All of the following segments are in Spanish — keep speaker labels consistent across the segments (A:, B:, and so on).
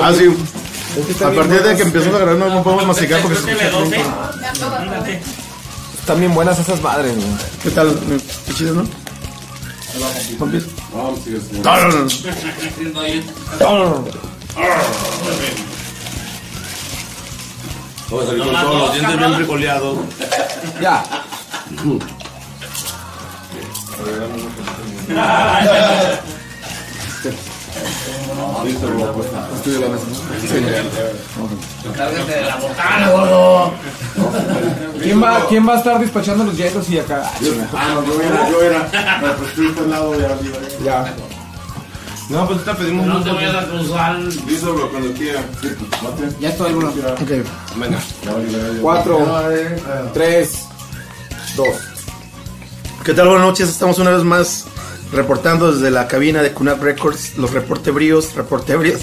A: Ah, sí. A partir de que empezamos a grabar no, no podemos masticar porque se escucha
B: TV12.
A: pronto.
B: Ándate.
C: Están bien buenas esas madres, güey.
A: ¿Qué tal? ¿Qué chido, no?
D: Con todos los dientes bien.
C: Ya.
B: Cárgate de la botana, gordo.
C: ¿Quién va, ¿Quién va a estar despachando los hielos y acá?
E: Ah, no, yo era, yo era. Me prescribiste al lado ya,
C: Ya.
D: No, pues ahorita pedimos
B: No
D: un
B: te vayas a cruzar.
E: Listo, bro, cuando quiera. Pues.
F: Ya estoy, bro.
A: Ok.
D: Venga.
C: Cuatro, tres, dos.
A: ¿Qué tal? Buenas noches. Estamos una vez más reportando desde la cabina de Cunap Records, los reportebríos, reportebrios.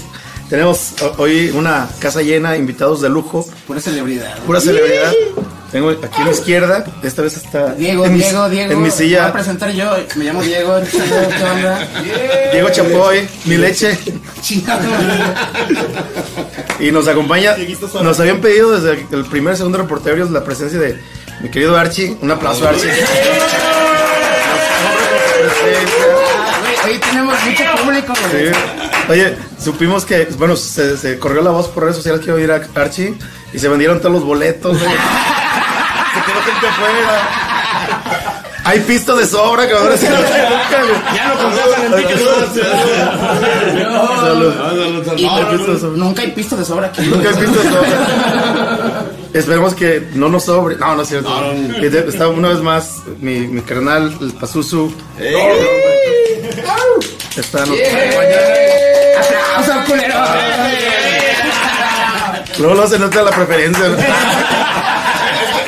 A: Tenemos ho- hoy una casa llena, invitados de lujo,
F: Pura celebridad.
A: pura celebridad. Tengo aquí a la izquierda, esta vez está
F: Diego,
A: en mi-
F: Diego, Diego.
A: en mi
F: Me voy a
A: silla.
F: presentar yo. Me llamo Diego. ¿Qué onda?
A: Diego Chapoy, mi leche.
F: Chingado.
A: Y nos acompaña, nos habían pedido desde el primer, segundo reporterio la presencia de mi querido Archie. Un aplauso, Archie.
F: Hoy, hoy tenemos mucho público, güey.
A: Sí. Oye, supimos que, bueno, se, se corrió la voz por redes sociales que iba a ir a Archie y se vendieron todos los boletos. güey. se quedó gente afuera. Hay pisto de sobra, no hay nunca, güey.
B: Ya lo contratan en
A: Salud. De sobra.
F: nunca hay pisto de sobra aquí.
A: Nunca hay pisto de sobra. Esperemos que no nos sobre. No, no es cierto. Está una vez más mi, mi carnal, el Pazuzu. Está nos
F: ¡Aplausos, culero!
A: Luego no se nota la preferencia. ¿no?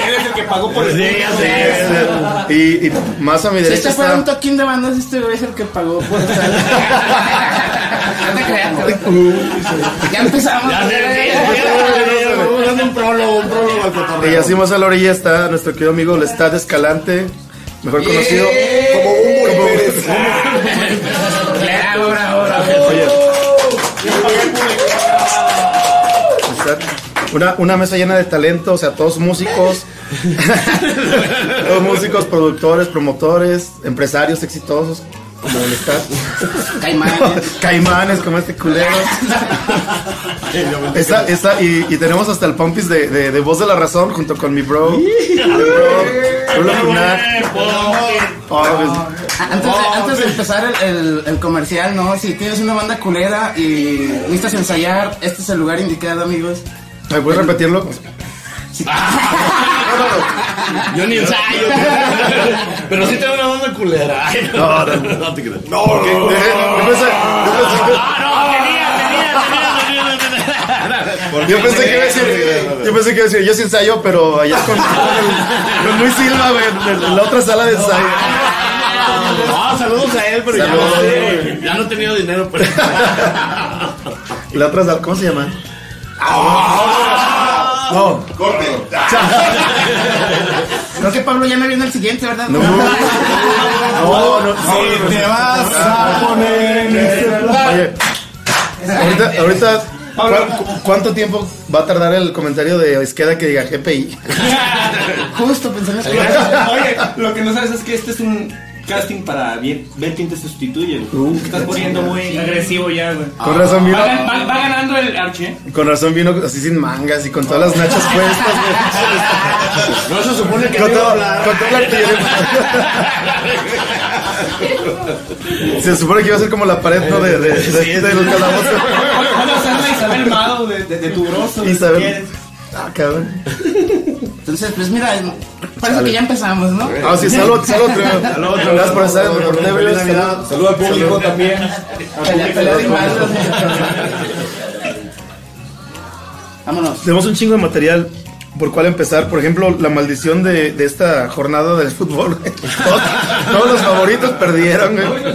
C: Eres el que pagó por el
A: Este, y, y más a mi
F: Si
A: derecha
F: este fuera un toquín de bandas, este güey es el que pagó por estar. No te creas, güey. Ya empezamos.
E: Vamos dando un prólogo, un prólogo.
A: Y así más a la orilla está nuestro querido amigo Lestat Escalante, mejor conocido.
E: Como un.
F: Bravo, bravo, bravo.
A: Oye. Lestat, Una, una mesa llena de talento, o sea, todos músicos, todos músicos, productores, promotores, empresarios exitosos, como el.
F: Caimán.
A: Caimanes como este culero. Está, está, y, y tenemos hasta el Pompis de, de, de Voz de la Razón junto con mi bro. mi bro. Oh, pues,
F: Antes de, antes de empezar el, el- el comercial, ¿no? Si tienes una banda culera y necesitas ensayar, este es el lugar indicado, amigos.
A: ¿Me puedes repetirlo?
D: Yo ni ensayo. Pero sí tengo una banda culera. Ay,
A: No, no,
D: no te creas.
A: No, yo pensé- yo pensé- Yo pensé que iba a decir, yo pensé que iba a decir, yo sí ensayo, pero allá con, con, Luis Silva, en, la otra sala de ensayo.
D: No, saludos a él, pero ya no no he tenido dinero, pero.
A: La otra sala, ¿cómo se llama? No,
E: Corte.
F: Creo que Pablo ya me viene el siguiente, ¿verdad?
A: no, no, no, no.
E: Te vas a poner en este.
A: Oye, ahorita, ahorita ¿cu- cu- ¿cuánto tiempo va a tardar el comentario de Izquierda que diga GPI?
F: Justo pensando que...
G: Oye, lo que no sabes es que este es un casting para bien, ver quién te sustituye.
A: Uh,
G: Te estás poniendo muy agresivo ya, güey.
A: Con razón vino,
G: Va, va- va ganando el Archie.
A: con razón vino así sin mangas y con todas las nachas puestas,
D: No se supone que.
A: Con,
D: no iba a
A: todo,
D: hablar.
A: con toda la. Se supone que iba a ser como la pared, ¿no? De, de, de, de los calabozos.
G: Vamos a hacer la Isabel Mado de, de, de tu grosso. si
A: Isabel. Ah, cabrón.
F: Entonces, pues mira, parece que ya empezamos, ¿no?
A: Ah, sí, salud, salud. Gracias por estar en el Reportero. Salud.
E: Saludos al público también.
F: Vámonos.
A: Tenemos un chingo de material por cuál empezar. Por ejemplo, la maldición de, de esta jornada del fútbol. todos, todos los favoritos perdieron, güey.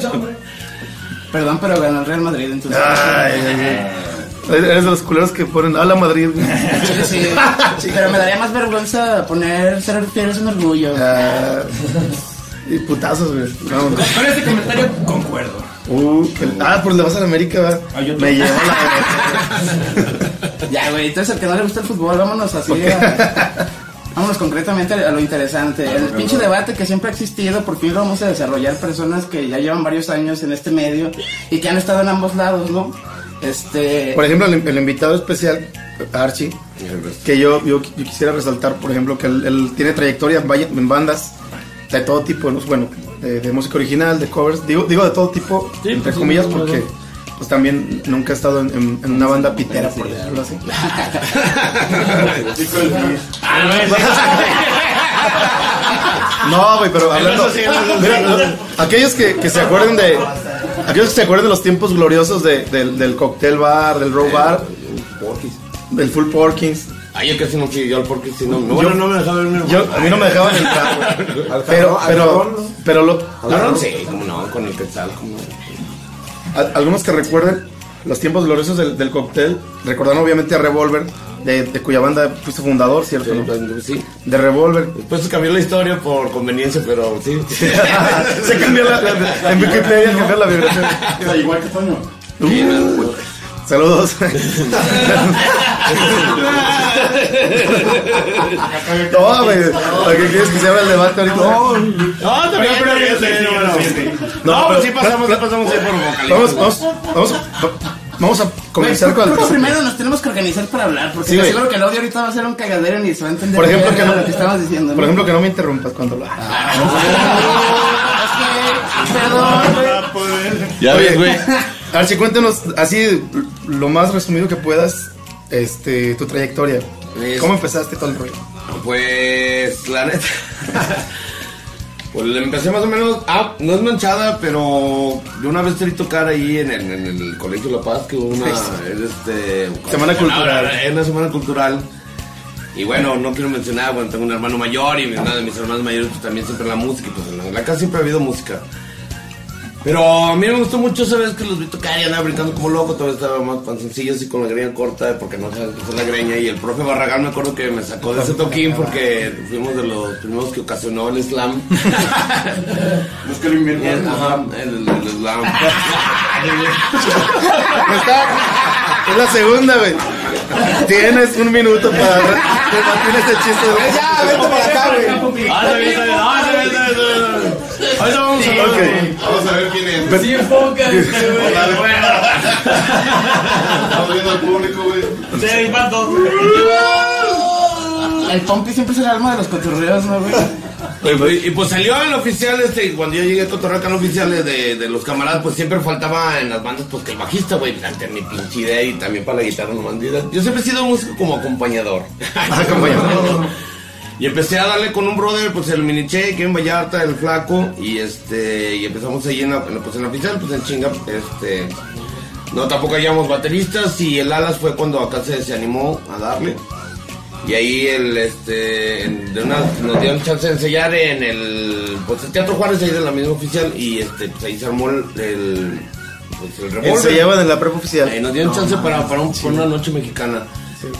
F: Perdón, pero ganó el Real Madrid, entonces.
A: Ay, ay, ay. Eres de los culeros que ponen a la Madrid.
F: Sí, sí. Pero me daría más vergüenza poner ser fieles un orgullo.
A: Ah, y putazos, güey.
G: Con este comentario concuerdo.
A: Uh, que- ah, pues le vas a la América, ¿verdad? Me lleva la.
F: Ya, güey, entonces el que no le gusta el fútbol, vámonos así a- Vámonos concretamente a lo interesante. El pinche debate que siempre ha existido, por fin lo vamos a desarrollar personas que ya llevan varios años en este medio y que han estado en ambos lados, ¿no? Este.
A: Por ejemplo, el, el invitado especial, Archie, que yo, yo, yo quisiera resaltar, por ejemplo, que él, él tiene trayectoria en bandas de todo tipo, ¿no? bueno, de, de música original, de covers, digo, digo de todo tipo, entre comillas, porque pues también nunca he estado en, en- en una banda pitera, por decirlo así. No, güey, pero hablando. Mira, aquellos que, que se acuerden de. Que se acuerden de los tiempos gloriosos de- del, del cocktail bar, del row bar, del full porkins.
D: Ah, yo casi no fui yo al porque si no. no, Bueno, no me dejaba ver
A: Yo, a mí no me dejaban entrar, güey. Pero, pero, pero lo,
D: Claro, sí, como no, con el quetzal, no.
A: algunos que recuerden los tiempos gloriosos del, del cóctel, recordan obviamente a Revolver, de, de cuya banda fuiste fundador, ¿cierto? no?
D: Sí.
A: De Revolver.
D: Después se cambió la historia por conveniencia, pero sí.
A: se cambió la, la- en Wikipedia cambió la vibración.
E: Igual que Toño.
A: Saludos. no, güey. ¿Para qué quieres que se abra el debate ahorita?
D: No, también, pero sé, no, no. No, pues sí pasamos, sí pasamos ahí por vocalistas.
A: Vamos, vamos, vamos, vamos a comenzar con
F: Creo que
A: el
F: primero nos tenemos que organizar para hablar, porque
A: Sí,
F: te aseguro que el audio ahorita va a ser un cagadero y ni se va a entender
A: Por ejemplo, que no,
F: lo que estamos diciendo.
A: por
F: ¿no?
A: ejemplo, que no me interrumpas cuando lo
F: Es que, perdón, güey.
D: Ya ves, güey.
A: Archie, cuéntanos así lo más resumido que puedas, este, tu trayectoria.
D: Es-
A: ¿Cómo empezaste todo el rollo?
D: Pues, la neta. Pues le empecé más o menos. Ah, no es manchada, pero de una vez te vi tocar ahí en el, en el Colegio La Paz, que una. Este,
A: Semana cultural.
D: Era una semana cultural. Y bueno, no quiero mencionar, bueno, tengo un hermano mayor y una de mis hermanos mayores pues, también siempre la música. Y pues en la, en la casa siempre ha habido música. Pero a mí me gustó mucho esa vez que los vi tocar y andaba brincando como loco, todavía estaba más panzoncillo así con la greña corta porque no sabes qué es la greña y el profe Barragán me acuerdo que me sacó de ese toquín porque fuimos de los primeros que ocasionó el slam.
E: Es que lo
D: El,
E: inventaron.
D: ajá, el, el slam.
A: Está, es la segunda, güey. Tienes un minuto para rebatir este chiste. de-
F: Ya, vete para acá, güey.
D: Ahorita vamos a hablar.
A: Ok.
E: Vamos a ver quién es.
A: Pues-
B: Sí, enfócate, güey.
E: Estamos viendo al público, güey.
B: Sí, vato.
F: El Pompi siempre es el alma de los cotorreos, ¿no, güey?
D: Y, pues- y pues salió el oficial este, cuando yo llegué a cotorrear con oficiales de, de los camaradas, pues siempre faltaba en las bandas pues que el bajista, güey, pues, antes mi pinche idea y también para la guitarra no mandida. Yo siempre he sido músico como acompañador.
A: Acompañador.
D: Y empecé a darle con un brother, pues el Miniche, que en Vallarta, el flaco, y este, y empezamos ahí en la, pues en la oficial, pues en chinga, este, no tampoco hallábamos bateristas, y el Alas fue cuando acá se, se animó a darle. Y ahí el, este, en- de una, nos dieron chance de ensayar en el, pues el Teatro Juárez, ahí de la misma oficial, y este, pues ahí se armó el, el, pues el revólver.
A: Se llevan en la prepa oficial.
D: Ahí nos dieron chance para, para, un- para una noche mexicana.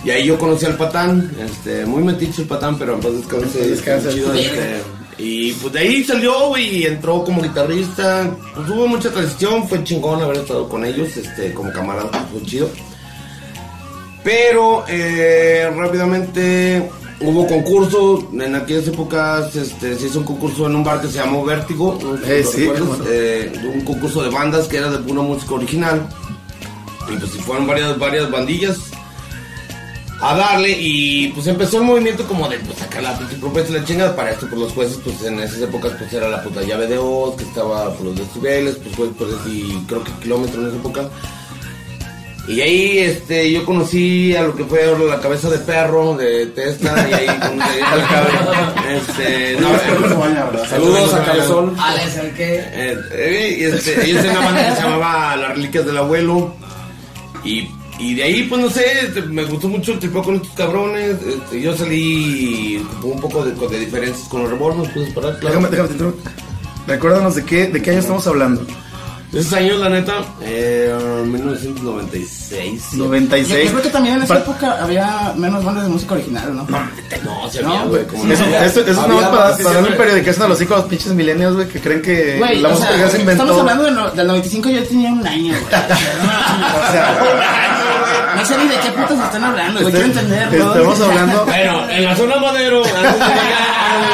D: Y ahí yo conocí al patán, este, muy metiche el patán, pero en paz descanse.
A: Descansa.
D: chido, este, y pues de ahí salió, y entró como guitarrista. Pues hubo mucha transición, fue chingón haber estado con ellos, este, como camarada, pues, fue chido. Pero eh, rápidamente hubo concurso, en aquellas épocas este, se hizo un concurso en un bar que se llamó Vértigo, no sé si
A: Eh, sí,
D: eh, un concurso de bandas que era de una música original. Y pues fueron varias, varias bandillas a darle y pues empezó el movimiento como de pues sacar la propuesta y la chingada para esto pues los jueces pues en esas épocas pues era la puta llave de Oz que estaba por los decibeles pues fue pues y creo que kilómetros en esa época y ahí este yo conocí a lo que fue la cabeza de perro de Tesla y ahí con este no, eh,
C: Saludos a Cabezón.
B: Alex, ¿el qué?
D: eh, eh, y este, ellos tenían una banda que se llamaba Las Reliquias del Abuelo. Y, y de ahí, pues no sé, este, me gustó mucho el tripeo con estos cabrones. este, yo salí con un poco de, de diferencias con los revolvers, puedes parar, claro.
A: Déjame, déjame te. Recuérdanos de qué, de qué año estamos hablando.
D: Esos años, la neta, eh, 1996.
F: Yo
A: 96.
F: creo que también en esa
A: Pa-
F: época había menos bandas de música original, ¿no?
D: No, se
F: No,
D: había, güey. como
A: Eso,
D: no.
A: eso, eso es
C: Había
A: nomás para, para darle
C: siempre-
A: periodicación a los hijos, pinches milenios, güey, que creen que
F: Güey,
A: la
F: o
A: música
F: sea,
A: ya se inventó.
F: estamos hablando de no- del 95, yo tenía un año, güey.
A: O sea,
F: No sé ni de qué putas están hablando, güey. Quiero
A: este-
F: entenderlo.
A: estamos hablando.
D: Bueno, en la zona madero.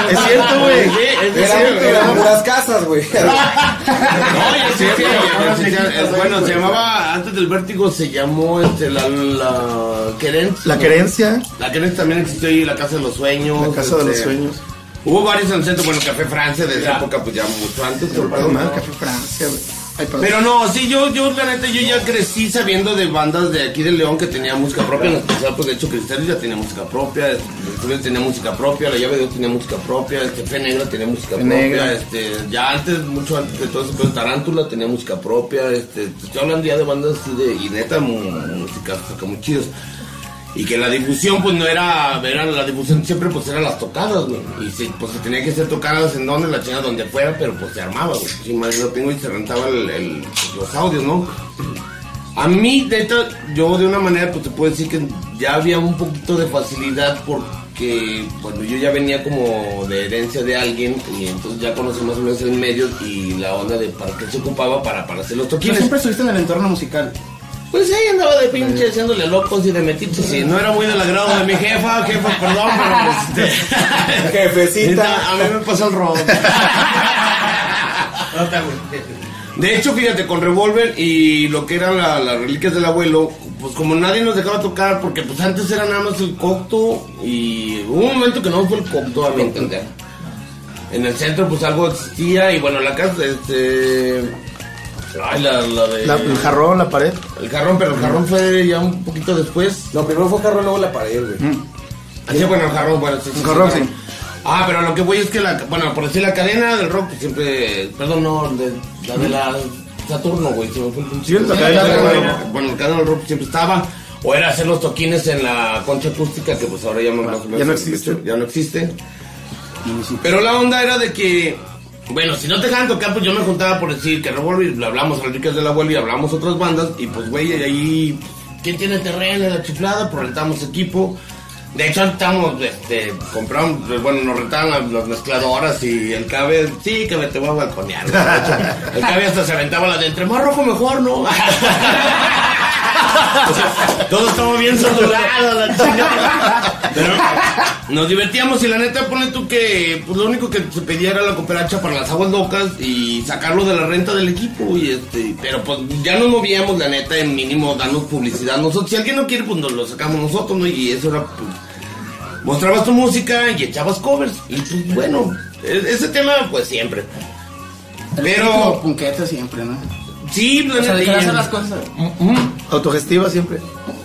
A: Es cierto, güey.
D: Sí, es cierto.
C: eran puras casas, güey.
D: No, bueno, se llamaba, antes del vértigo se llamó este, la, la querencia.
A: La querencia,
D: La querencia también existió ahí, la Casa de los Sueños.
A: la casa de los
D: este,
A: sueños.
D: Hubo varios en el centro, bueno, Café Francia de esa época, pues ya mucho antes. pero-
A: Perdón, mal, Café Francia, güey. Ay.
D: Pero no, sí, yo, yo, la neta, yo ya crecí sabiendo de bandas de aquí de León que tenían música propia, en especial, pues de hecho, Cristal ya tenía música propia, tenía música propia, La Llave de Dios tenía música propia, este, Fe Negra tenía música
A: Fe
D: propia,
A: Negra.
D: este, ya antes, mucho antes de todo eso, pues Tarántula tenía música propia, este, te estoy hablando ya de bandas así de, y neta, música, muy chidos. Y que la difusión, pues no era, era la difusión siempre, pues eran las tocadas, güey. Y se, pues se tenía que hacer tocadas en donde, la chingada donde fuera, pero pues se armaba, güey. Sí, más lo tengo y se rentaba el, el- los audios, ¿no? A mí, neta, yo de una manera, pues te puedo decir que ya había un poquito de facilidad porque cuando yo ya venía como de herencia de alguien y entonces ya conocí más o menos el medio y la onda de para qué se ocupaba para, para hacer los toquines.
F: siempre estuviste en el entorno musical.
D: Pues ahí andaba de pinche haciéndole locos y de metiches y no era muy del agrado de mi jefa, jefa, perdón, pero este...
C: Jefecita.
D: A mí me pasó el robo. De hecho, fíjate, con Revolver y lo que eran la- las reliquias del abuelo, pues como nadie nos dejaba tocar, porque pues antes era nada más el cocto y hubo un momento que no fue el cocto, a mi entender. En el centro pues algo existía y bueno, la casa, este... Ay, la, la de...
A: La- el jarrón, la pared.
D: El jarrón, pero el jarrón fue ya un poquito después.
C: No, primero fue carro, luego la pared, güey.
D: Así, bueno, el jarrón, bueno, sí, sí,
A: El jarrón,
D: sí. Ah, pero lo que voy es que la, bueno, por decir la cadena del rock, pues siempre, perdón, no, de- la de la Saturno, güey, se me fue el pinche-
A: Sí, la cadena del rock.
D: Bueno, el cadena del rock siempre estaba, o era hacer los toquines en la concha acústica, que pues ahora ya no, más o menos
A: Ya no existe.
D: Ya no existe. Pero la onda era de que, bueno, si no te dejaban tocar, pues yo me juntaba por decir que Revolver, hablamos a Enriquez de la Abuela y hablamos otras bandas, y pues, güey, ahí, ¿quién tiene terreno en la chiflada? Pues rentamos equipo. De hecho, estamos, este, compramos, pues, bueno, nos rentaban las, mezcladoras y el cabe, sí, que te voy a balconear. hecho, el cabe hasta se aventaba la de entre más rojo mejor, ¿no? O sea, todo estaba bien saturado, la chingada. Pero nos divertíamos y la neta, pone tú que pues, lo único que se pedía era la cooperacha para las aguas locas y sacarlo de la renta del equipo. y este Pero pues ya nos movíamos, la neta, en mínimo darnos publicidad. Nosotros, si alguien no quiere, pues nos lo sacamos nosotros, ¿no? Y eso era, pues, mostrabas tu música y echabas covers. Y pues bueno, e- ese tema, pues siempre.
F: El
D: Pero-
F: típico punquete siempre, ¿no?
D: Sí, la
F: O sea,
D: neta, y-
F: hacer las cosas.
D: Ujú.
A: Autogestiva siempre.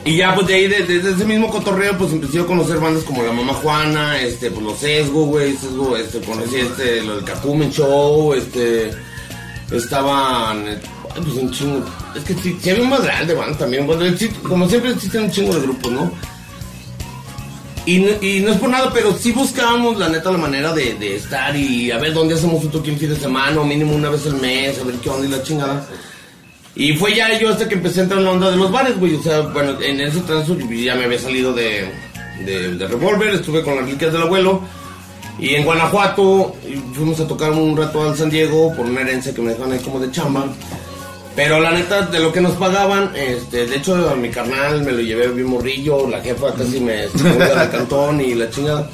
D: Y ya, pues de ahí, de- desde ese mismo cotorreo, pues empecé a conocer bandas como La Mamá Juana, este, pues los Sesgo, güey, Sesgo, este, conocí este, lo del Cacumen Show, este, estaban, eh, ay, pues un chingo, es que sí, sí había un más grande, bandas también, bueno, como siempre existen un chingo de grupos, ¿no? Y, no- y no es por nada, pero sí buscábamos, la neta, la manera de, de estar y a ver dónde hacemos un toque en fin de semana, o mínimo una vez al mes, a ver qué onda y la chingada. Y fue ya yo hasta que empecé a entrar en la onda de los bares, güey. O sea, bueno, en ese transcurso yo ya me había salido de, de, de Revolver, estuve con las reliquias del abuelo. Y en Guanajuato fuimos a tocar un rato al San Diego por una herencia que me dejaron ahí como de chamba. Pero la neta, de lo que nos pagaban, este, de hecho a mi carnal me lo llevé bien morrillo, la jefa casi me sacó de cantón y la chingada.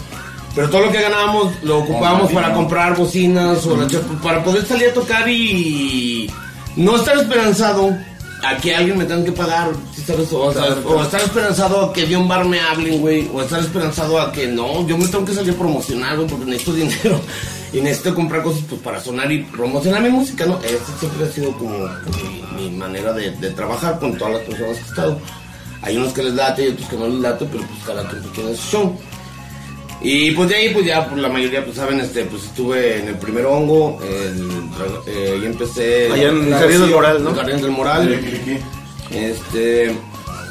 D: Pero todo lo que ganábamos lo ocupábamos para comprar bocinas o para poder salir a tocar y no estar esperanzado a que alguien me tenga que pagar, ¿sí sabes? O, o estar esperanzado a que de un bar me hablen, güey, o estar esperanzado a que no, yo me tengo que salir a promocionar, güey, porque necesito dinero y necesito comprar cosas pues para sonar y promocionar mi música, ¿no? Esa siempre ha sido como, como mi, mi manera de, de trabajar con todas las personas que he estado. Hay unos que les late y otros que no les late, pero pues cada quien tiene su show. Y pues de ahí, pues ya pues, la mayoría, pues saben, este, pues estuve en el primer hongo, el, eh, y empecé...
A: Allá en Jardín del Moral, ¿no?
D: El Jardín del Moral. Este,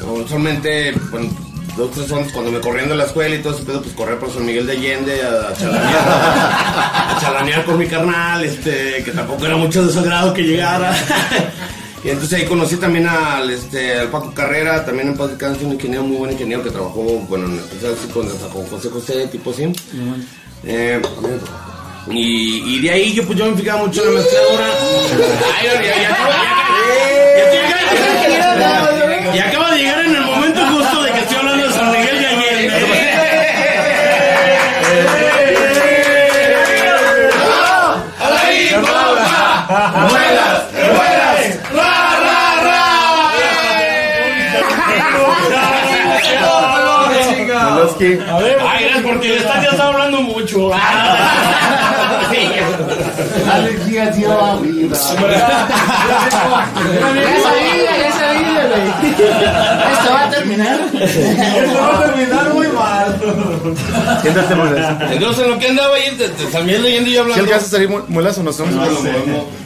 D: usualmente, bueno, dos, tres ondas, cuando me corrían de la escuela y todo ese pedo, pues correr por San Miguel de Allende a, a chalanear, a chalanear con mi carnal, este, que tampoco era mucho de su agrado que llegara. Y entonces ahí conocí también al, este, al Paco Carrera, también en paz descanse, un ingeniero, muy buen ingeniero que trabajó, bueno, en especial sí, con, con José José, tipo así. Eh, y, y de ahí yo pues yo me fijaba mucho en la mezcladora. Ay, ya, ya, ya, y acaba de llegar en el momento justo de que estoy hablando de San Miguel de Allende.
A: Meloski.
D: Ay, gracias porque el estadio está hablando mucho. Sí.
F: Ya sabía, ya sabía, güey. Esto va a terminar.
A: Siéntate, Muelas.
D: Entonces en lo que andaba ahí, de San Miguel de Allende yo
A: ¿Si
D: hablando.
A: alcanzas a salir mu- muelas o no son?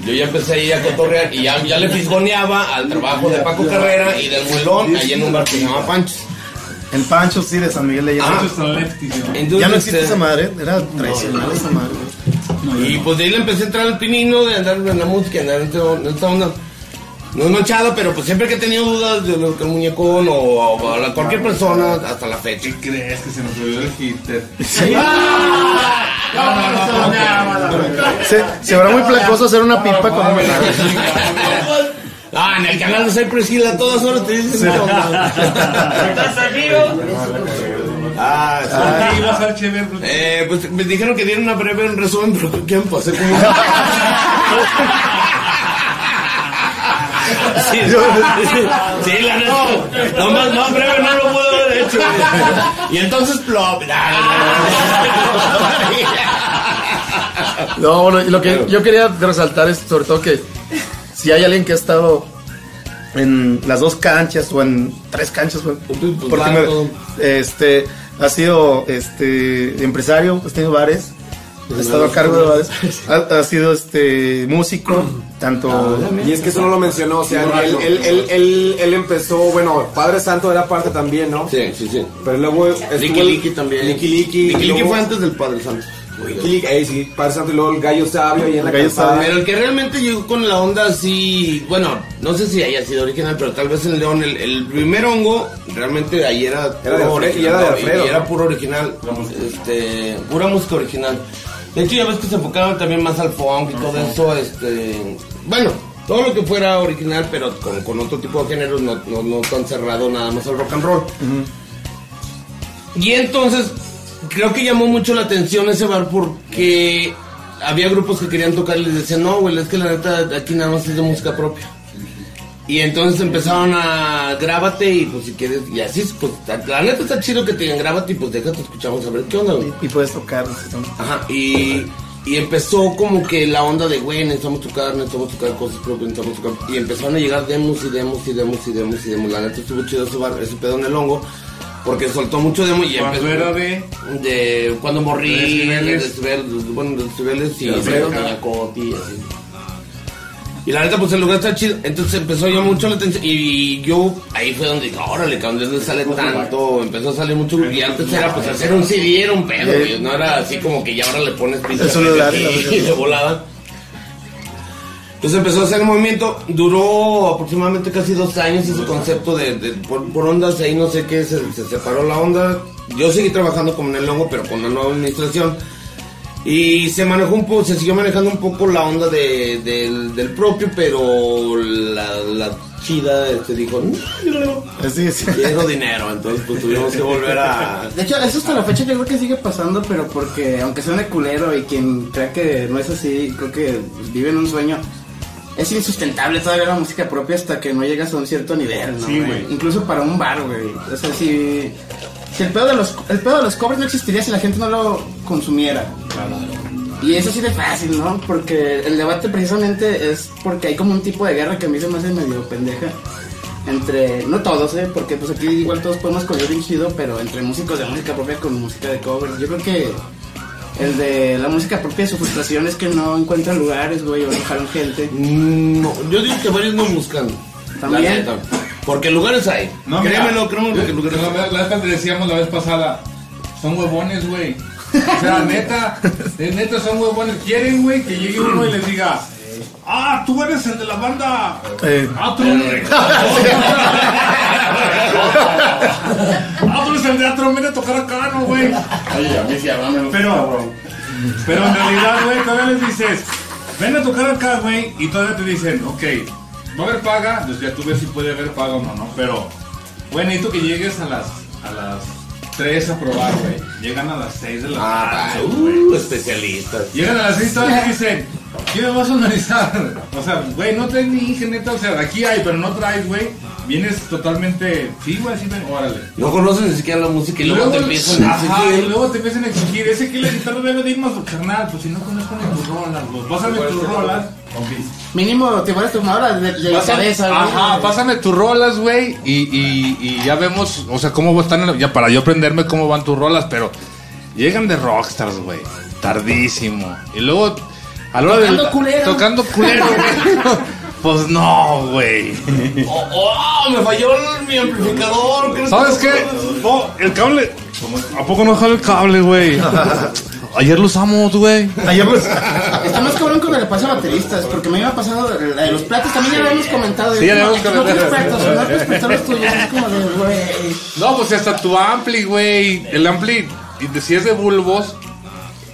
D: Yo ya empecé ahí a cotorrear y ya, ya le fisgoneaba al trabajo de Paco Carrera y del Muelón, ahí en un bar que se llama Panchos.
A: El Pancho, sí, de San Miguel de
D: Ah.
A: Allende.
D: Entonces,
A: Ya no existe esa madre, era tradicional esa madre.
D: Y pues de ahí le empecé a entrar al pinino de andar en la música, andar en esta- onda. No es manchado, pero pues siempre que he tenido dudas de lo que el muñecón o, o a la- cualquier persona hasta la fecha.
C: ¿Qué crees que se nos olvidó el hitter?
A: Se, se verá muy placoso hacer una pipa con un.
D: Ah, en el canal de Cypress Hill a todas horas te onda.
B: ¿Estás amigo?
D: Ah, sí.
C: ¿Qué ibas al chévere?
D: Eh, pues me dijeron que dieron una breve resumen, pero ¿qué pasé como... Sí, sí, la neta. No, más, más breve no lo puedo haber hecho. Y entonces, plop.
A: No, bueno, y lo que yo quería resaltar es sobre todo que si hay alguien que ha estado en las dos canchas o en tres canchas, pues, porque
D: va
A: me-
D: todo.
A: este ha sido este empresario, ha tenido bares, ha estado a cargo de bares, ha, ha sido este músico, tanto
H: Y es que eso no lo mencionó, o sea, él, él, él, él, él empezó, bueno, Padre Santo era parte también, ¿no?
D: Sí, sí, sí.
H: Pero luego estuvo
D: Liki Liki también.
H: Liki Liki.
D: Liki Liki fue antes del Padre Santo.
H: Liki, eh, sí, Padre Santo y luego el Gallo Sabio ahí en la
A: Gallo
H: calzada.
D: Pero el que realmente llegó con la onda así, bueno, no sé si haya sido original, pero tal vez en León, el, el primer hongo, realmente ahí era,
H: Era de Alfredo, y era de
D: ¿no?
H: Alfredo,
D: y era
H: ¿no?
D: puro original, este, pura música original. De hecho, ya ves que se enfocaban también más al funk y todo eso, este, bueno, todo lo que fuera original, pero con, con otro tipo de géneros, no, no, no tan cerrado nada más al rock and roll. Y entonces, creo que llamó mucho la atención ese bar porque había grupos que querían tocar y les decían, no, güey, es que la neta aquí nada más es de música propia. Y entonces empezaron a grábate y pues si quieres, y así, pues la neta está chido que te digan grábate y pues déjate escuchamos a ver qué onda, güey.
A: y puedes tocar. ¿no?
D: Ajá, y, y empezó como que la onda de, güey, necesitamos tocar, necesitamos tocar cosas propias, necesitamos tocar. Y empezaron a llegar demos y demos y demos y demos y demos. La neta estuvo chido ese, bar- ese pedo en el hongo, porque soltó mucho demo y empezó.
C: era de...
D: De cuando morí,
C: Decibeles.
D: decibeles, bueno, de decibeles y
C: Alfredo.
D: Cañacoti y así. Y la neta, pues el lugar está chido. Entonces empezó ya mucho la atención. Y yo ahí fue donde dije, órale, cabrón, ¿de dónde sale tanto? Empezó a salir mucho. Y antes era, pues hacer un CD era un pedo, güey. No era así como que ya ahora le pones
A: la
D: y de volada. Entonces empezó a hacer el movimiento, duró aproximadamente casi dos años ese concepto de, de- por, por ondas ahí no sé qué, se, se separó la onda. Yo seguí trabajando como en el hongo, pero con la nueva administración. Y se manejó un poco, se siguió manejando un poco la onda de, del, del propio, pero la, la chida este, dijo, no, yo no
A: Así es.
D: quiero dinero, entonces pues tuvimos que volver a...
F: De hecho, eso hasta la fecha yo creo que sigue pasando, pero porque aunque suene culero y quien crea que no es así, creo que pues, vive en un sueño. Es insustentable todavía la música propia hasta que no llegas a un cierto nivel, ¿no?
C: Sí,
F: güey? Incluso para un bar, güey. O sea, si, si el, pedo de los, el pedo de los covers no existiría si la gente no lo consumiera. Y es así de fácil, ¿no? Porque el debate precisamente es porque hay como un tipo de guerra que a mí se me hace medio pendeja. Entre, no todos, ¿eh? Porque pues aquí igual todos podemos correr bien chido, pero entre músicos de música propia con música de covers. Yo creo que el de la música propia, su frustración es que no encuentran lugares, güey, o jalan gente.
D: Mm, No, yo digo que varios no buscan.
F: También.
D: La neta. Porque lugares hay.
I: No,
D: créemelo, créemelo, porque lugares
I: la,
D: hay.
I: la, la vez que decíamos la vez pasada, son huevones, güey. O sea, neta, es neta son huevones. Quieren, güey, que llegue uno y les diga, ah, tú eres el de la banda.
A: Eh,
I: Ah, tú. ah, tú eres el de teatro, ven a tocar acá, no, güey.
F: Oye, a mí sí, háblame.
I: Pero, pero en realidad, güey, todavía les dices, ven a tocar acá, güey, y todavía te dicen, ok, va a haber paga, entonces ya tú ves si puede haber paga o no, ¿no? Pero, güey, necesito que llegues a las, a las 3 a probar, güey. Llegan a las 6 de la
D: Ah,
I: tarde, güey.
D: uh, especialistas.
I: Llegan a las 6 todavía y dicen, ¿qué me vas a analizar? O sea, güey, no traes ni Inge, neta, o sea, aquí hay, pero no traes, güey. Vienes totalmente, sí, güey, así ven, órale.
D: No conoces ni siquiera la música y luego te empiezan a
I: Ajá, y
D: exigir.
I: luego te empiezan a exigir. Ese que la guitarra debe de ir más carnal. Pues si no conozco ni tus rolas, los pásame tus rolas.
F: Mínimo te vuelves tu hora de, de la cabeza, güey.
I: Ajá, pásame tus rolas, güey. Y, y, y ya vemos, o sea, cómo están. en la- Ya para yo aprenderme cómo van tus rolas, pero llegan de rockstars, güey. Tardísimo. Y luego, a la hora de.
F: Tocando culero.
I: Tocando culero, güey. Pues no, güey.
D: Oh, oh, me falló el- mi amplificador. ¿qué
I: ¿Sabes qué? No, el cable. ¿A poco no jala el cable, güey? Ayer lo usamos, güey.
A: ayer pues,
F: Está más cabrón cuando le pasa a bateristas, porque me había pasado la de los platos, también ya lo habíamos comentado.
I: Sí, ya lo
F: no,
I: habíamos
F: no
I: comentado.
F: platos, no puedes prestar los tuyos, es como de, güey.
I: No, pues hasta tu ampli, güey. El ampli, si es de bulbos,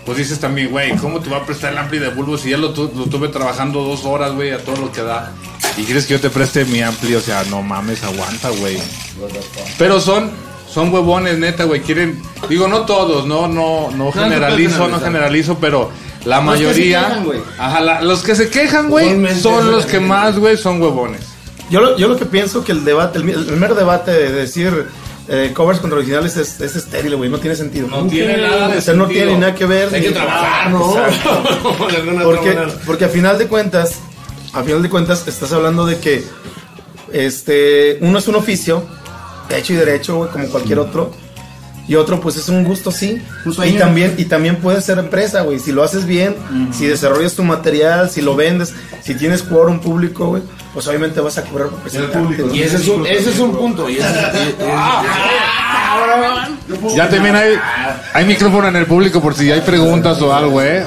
I: pues dices también, güey, ¿cómo te va a prestar el ampli de bulbos si ya lo, tu- lo tuve trabajando dos horas, güey, a todo lo que da? Y quieres que yo te preste mi ampli, o sea, no mames, aguanta, güey. Pero son, son huevones, neta, güey. Quieren, digo, no todos, no, no, no generalizo, no generalizo, pero la
F: Los que se
I: mayoría,
F: quejan, güey.
I: ajá, la- los que se quejan, güey, son los que más, güey, son huevones.
A: yo, lo, yo lo que pienso que el debate, el, el primer debate de decir eh, covers contra originales es, es estéril, güey, no tiene sentido.
I: No tiene nada de
A: O sea, no tiene nada que ver.
D: Hay
A: ni-
D: que trabajar, ¿no? Otra
A: Porque, porque a final de cuentas, a final de cuentas, estás hablando de que este uno es un oficio, hecho y derecho, güey, como cualquier otro. Y otro, pues es un gusto, sí.
F: Un sueño.
A: Y también, y también puede ser empresa, güey. Si lo haces bien, si desarrollas tu material, si lo vendes, si tienes quórum público, güey, pues obviamente vas a cobrar por presentarte.
D: Y ese es un, ese es un punto. Y ese,
I: Ya también hay, hay micrófono en el público por si hay preguntas o algo, ¿eh?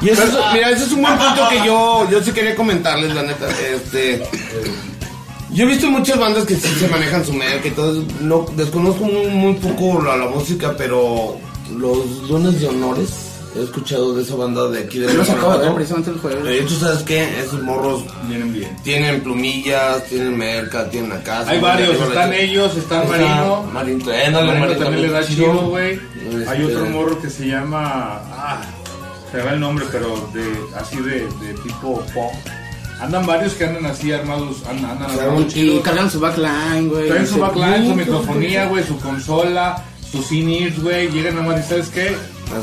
D: Y ese es, mira, ese es un buen punto que yo, yo sí quería comentarles, la neta. Este, yo he visto muchas bandas que sí se manejan su merca y todo. eso. No, desconozco muy, muy poco la, la música, pero los lunes de honores he escuchado de esa banda de aquí de
F: los acabo de ver precisamente el jueves.
D: Eh, ¿Tú sabes qué? Esos morros
I: Vienen bien.
D: tienen plumillas, tienen merca, tienen la casa.
I: Hay varios, están ellos, está Marino.
D: Marino, eh, no,
I: Marino
D: Marino
I: también le da chido, güey.
D: Este-
I: Hay otro morro que se llama. Ah, se va el nombre, pero de así de, de tipo pop. Andan varios que andan así armados, andan, andan armados
F: Y
I: chidos.
F: cargan su backline, güey.
I: Traen su backline, su
F: "Mm,
I: microfonía, güey, su consola, sus in-ears, güey. Llegan nomás y ¿sabes qué?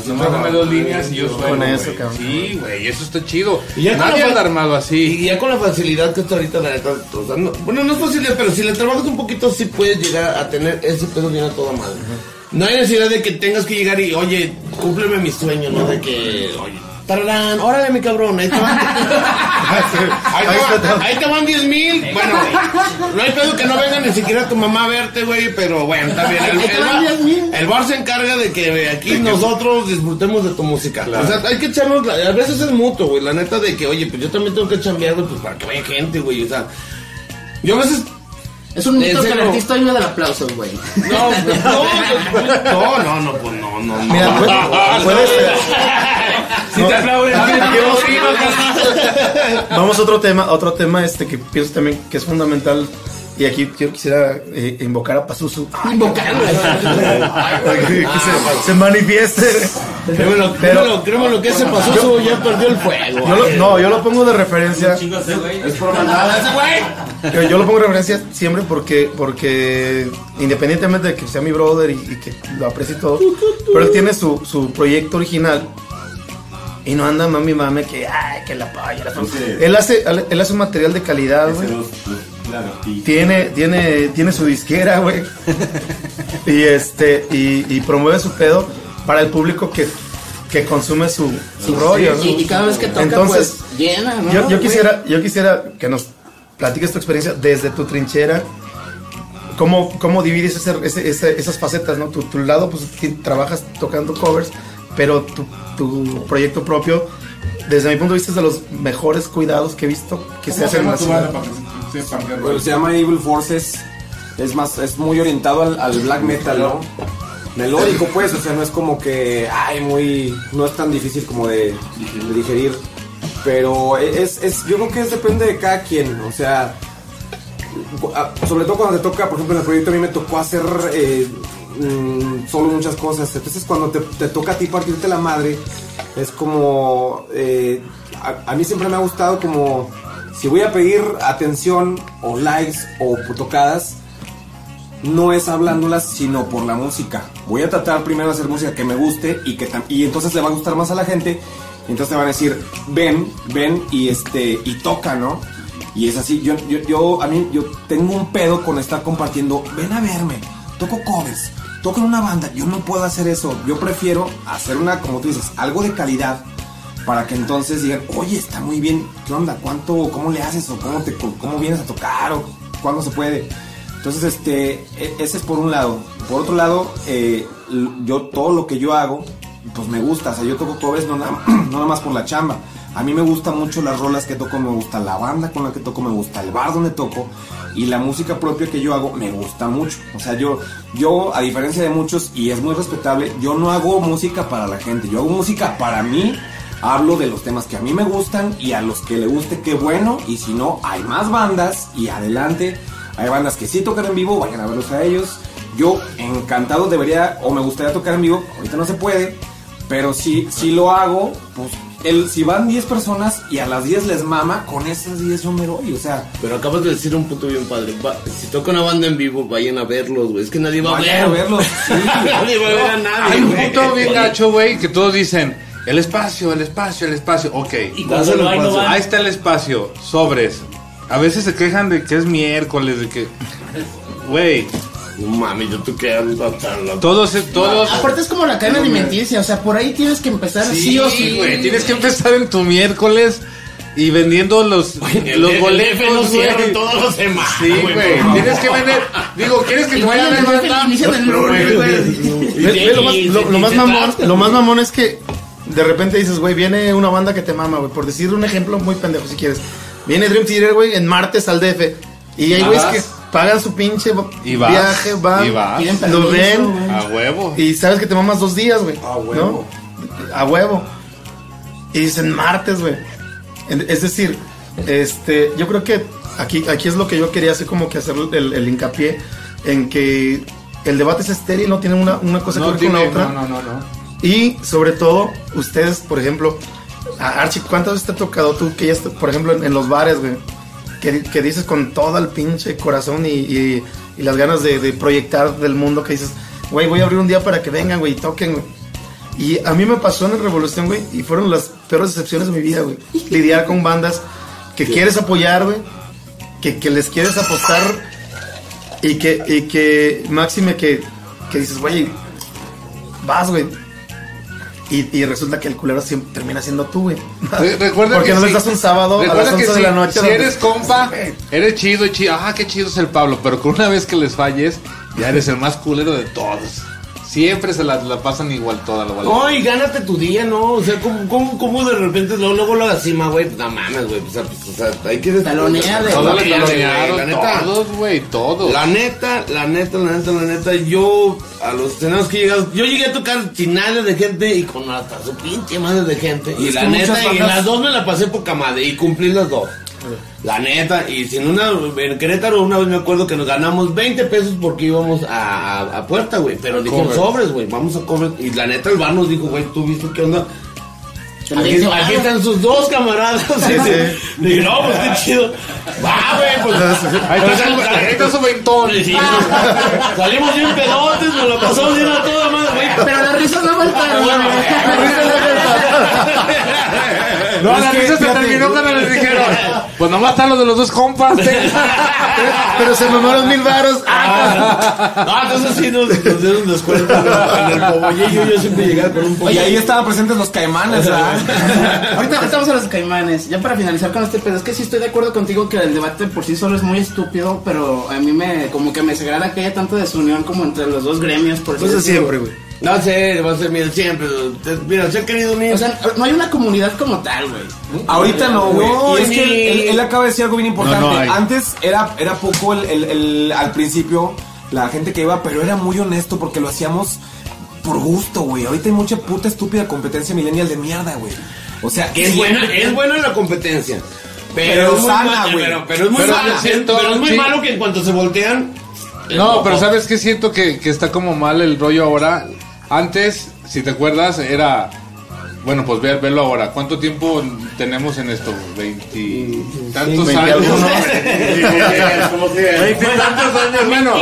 I: Nomás dame dos líneas y yo sueno,
A: Con eso, cabrón.
I: Sí, güey, eso está chido.
D: Y ya
I: Nadie anda armado
D: Y
I: así.
D: ya con la facilidad que está ahorita, la neta, o sea, no- bueno, no es facilidad, pero si le trabajas un poquito, sí puedes llegar a tener ese pedo bien a toda madre. No hay necesidad de que tengas que llegar y, oye, cúmpleme mi sueño, ¿no? De que, oye, tararán, órale, mi cabrón, ahí te van. ahí, te van ahí te van 10 mil. Bueno, no hay pedo que no venga ni siquiera tu mamá a verte, güey, pero bueno, está bien. El,
F: Ahí te
D: el
F: van 10
D: bar, el bar se encarga de que aquí nosotros disfrutemos de tu música. O sea, hay que echarnos, la- a veces es mutuo, güey, la neta de que, oye, pues yo también tengo que chambear, güey, pues para que vaya gente, güey, o sea. Yo a veces
F: Es un mito
D: ¿En
F: que el artista vive del aplauso, güey.
D: no, no, no, no, no, pues no, no, no.
A: Mira.
I: Si te aplauden,
A: Ah, vamos- a otro tema, otro tema este que pienso también que es fundamental y aquí yo quisiera eh, invocar a Pazuzu
F: Invocar, güey.
A: para que, se, se manifieste.
D: Créemelo,
A: Pero-
D: créemelo, créemelo que ese pasó, eso ya perdió el fuego.
A: Yo lo- no, yo lo pongo de referencia.
B: Chingo ese güey.
A: Yo, yo lo pongo de referencia siempre porque, porque independientemente de que sea mi brother y, y que lo aprecie todo, pero él tiene su, su proyecto original y no anda mami mame que ay que la polla, la. Él hace él hace un material de calidad, güey. Tiene, tiene, tiene su disquera, güey. y este, y, y promueve su pedo para el público que, que consume su, su rollo. ¿no?
F: Y, y cada vez que toca,
A: Entonces,
F: pues llena, ¿no?
A: yo, yo quisiera, yo quisiera que nos platiques tu experiencia desde tu trinchera. ¿Cómo, cómo divides ese- ese- ese- esas facetas, no? Tu, tu lado, pues trabajas tocando covers, pero tu, tu proyecto propio, desde mi punto de vista, es de los mejores cuidados que he visto que se
C: ¿Cómo se
A: hacen en
C: llama
A: la
C: tu
A: ciudad.
C: se-
H: Bueno, llama Evil Forces. Es más, es muy orientado al, al black metal, ¿no? Melódico, pues, o sea, no es como que, ay, muy, no es tan difícil como de, de digerir. Pero es, es, yo creo que es, depende de cada quien, o sea, sobre todo cuando te toca, por ejemplo, en el proyecto a mí me tocó hacer eh, mm, solo muchas cosas. Entonces, cuando te, toca a ti partirte la madre, es como. eh, a, a mí siempre me ha gustado como. Si voy a pedir atención o likes o tocadas, no es hablándolas, sino por la música. Voy a tratar primero de hacer música que me guste y que y entonces le va a gustar más a la gente. Entonces te van a decir, ven, ven y este y toca, ¿no? Y es así. Yo, yo, yo a mí yo tengo un pedo con estar compartiendo. Ven a verme, toco covers, toco en una banda. Yo no puedo hacer eso. Yo prefiero hacer una, como tú dices, algo de calidad para que entonces digan, oye, está muy bien, ¿qué onda? ¿Cuánto, cómo le haces? ¿O cómo, te, cómo vienes a tocar? ¿O cuándo se puede? Entonces, este, e- ese es por un lado. Por otro lado, eh, yo todo lo que yo hago, pues me gusta. O sea, yo toco covers no nada, no nada más por la chamba. A mí me gustan mucho las rolas que toco, me gusta la banda con la que toco, me gusta el bar donde toco y la música propia que yo hago me gusta mucho. O sea, yo, yo a diferencia de muchos y es muy respetable, yo no hago música para la gente, yo hago música para mí. Hablo de los temas que a mí me gustan y a los que le guste, qué bueno. Y si no, hay más bandas y adelante. Hay bandas que sí tocan en vivo, vayan a verlos a ellos. Yo encantado debería o me gustaría tocar en vivo, ahorita no se puede, pero si, si lo hago, pues el, si van 10 personas y a las 10 les mama, con esas 10 yo me doy, o sea,
D: Pero acabas de decir un punto bien padre. Va- si toca una banda en vivo, vayan a verlos, güey. Es que nadie va a ver.
H: vayan a verlos. Sí.
D: nadie va a ver a nadie.
I: Hay un punto bien gacho, güey, que todos dicen, el espacio, el espacio, el espacio. Ok,
B: Y cuando no van.
I: ahí está el espacio, sobres. A veces se quejan de que es miércoles, de que... Güey,
D: No mames, yo toqué hasta la...
I: todos, todos...
F: Aparte es como la cadena alimenticia, o sea, por ahí tienes que empezar sí, o sí.
I: güey, tienes que empezar en tu miércoles y vendiendo los,
D: El
I: los
D: DF
I: boletos,
D: no cierran todas las semanas,
I: Sí, güey, tienes que vender... Digo, ¿quieres que te vaya a
F: el
I: ver
F: el
A: lo, más, mamón, lo más mamón es que de repente dices, güey, viene una banda que te mama, güey. Por decir un ejemplo muy pendejo, si quieres. Viene Dream Theater, güey, en martes al DF. Y hay güeyes
I: vas.
A: que pagan su pinche
I: Y vas,
A: viaje, van,
I: y vas.
A: Lo ven.
I: A huevo.
A: Y sabes que te mamas dos días, güey.
H: A huevo.
A: ¿no? A huevo. Y dicen martes, güey. Es decir, este, yo creo que aquí, aquí es lo que yo quería hacer como que hacer el, el hincapié en que el debate es estéril, no tiene una, una cosa
I: No
A: que ver con la otra.
I: no, no, no, no.
A: Y sobre todo, ustedes, por ejemplo, Archie, ¿cuántas veces te ha tocado tú que ya, por ejemplo, en, en los bares, güey? Que, que dices con todo el pinche corazón y, y- y las ganas de, de proyectar del mundo que dices, güey, voy a abrir un día para que vengan, güey, y toquen, güey. Y a mí me pasó en la Revolución, güey, y fueron las peores decepciones de mi vida, güey. Lidiar con bandas que quieres apoyar, güey, que, que les quieres apostar y que, y que máxime que, que dices, güey, vas, güey. Y, y resulta que el culero siempre termina siendo tú, güey.
I: Re- Recuerda
A: Porque
I: que
A: no
I: sí.
A: les das un sábado a
I: Recuerda
A: las
I: que
A: 11 de
I: si,
A: la noche.
I: Si
A: donde-
I: eres compa, eres chido y chido. Ah, qué chido es el Pablo. Pero con una vez que les falles, ya eres el más culero de todos. Siempre se la, la pasan igual toda la
D: No, y gánate tu día, ¿no? O sea, ¿cómo, cómo, cómo de repente luego, luego la cima, güey? Pues, no mames, güey. Pues, pues, o sea, hay que...
F: Talonea de-
I: Todos
D: la neta.
I: todos, güey, todos.
D: La neta, la neta, la neta, la neta, yo a los escenarios que he llegado, yo llegué a tocar sin nada de gente y con hasta su pinche madre de gente. Y la neta, y las dos me la pasé poca madre y cumplí las dos. La neta, y sin una, en Querétaro una vez me acuerdo que nos ganamos 20 pesos porque íbamos a, a, a puerta, güey. Pero dijeron
I: cover.
D: sobres, güey, vamos a comer. Y la neta, el bar nos dijo, güey, ¿tú viste qué onda? Aquí,
F: ah,
D: están sus dos camaradas.
A: Sí, sí.
D: No, pues qué chido. Va, güey, pues.
I: Ahí está su, ahí está su ventón.
D: Sí, Salimos bien pedotes, nos lo pasamos bien a toda madre, güey.
F: Pero las risas no faltaron, güey.
I: No,
A: Es
I: la
A: que,
I: risa se terminó cuando les dijeron, Pues nomás están los de los dos compas.
A: Pero se mamaron mil varos.
D: No, entonces sí nos, nos dieron descuento en el pobollillo. Yo siempre llegaba con un
H: ahí estaban presentes los caimanes, ¿verdad?
F: Ahorita ahorita vamos a los caimanes. Ya para finalizar con este pedo, es que sí estoy de acuerdo contigo que el debate por sí solo es muy estúpido, pero a mí me como que me desagrada que haya tanta desunión como entre los dos gremios, por así
A: Pues siempre, güey.
D: No sé, va a ser mira, siempre. Mira, se ha querido unir.
F: O sea, no hay una comunidad como tal, güey.
H: Ahorita no, güey.
D: No,
H: y es que
D: ni-
H: él, él- él acaba de decir algo bien importante.
I: No, no hay.
H: Antes era, era poco el, el- el- al principio la gente que iba, pero era muy honesto porque lo hacíamos por gusto, güey. Ahorita hay mucha puta estúpida competencia millennial de mierda, güey. O sea,
D: Que es buena, es buena la competencia.
H: Pero
D: es muy
H: sana, güey.
D: Pero, pero es muy
I: Pero siento-
D: pero es muy
I: sí.
D: malo que en cuanto se voltean.
I: No, pero ¿sabes qué? Siento que, que está como mal el rollo ahora. Antes, si te acuerdas, era... Bueno, pues ver, verlo ahora. ¿Cuánto tiempo tenemos en esto? Veintitantos
A: Veinte
I: años.
A: algunos.
I: Veintitantos años, bueno.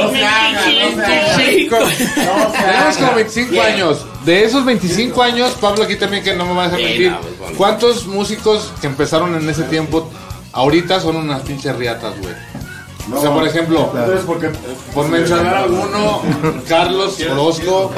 I: Tenemos como 25 años. De esos 25 años, Pablo aquí también que no me vas a mentir. ¿Cuántos músicos que empezaron en ese tiempo ahorita son unas pinches riatas, güey? O sea, por ejemplo, por mencionar alguno, Carlos Orozco.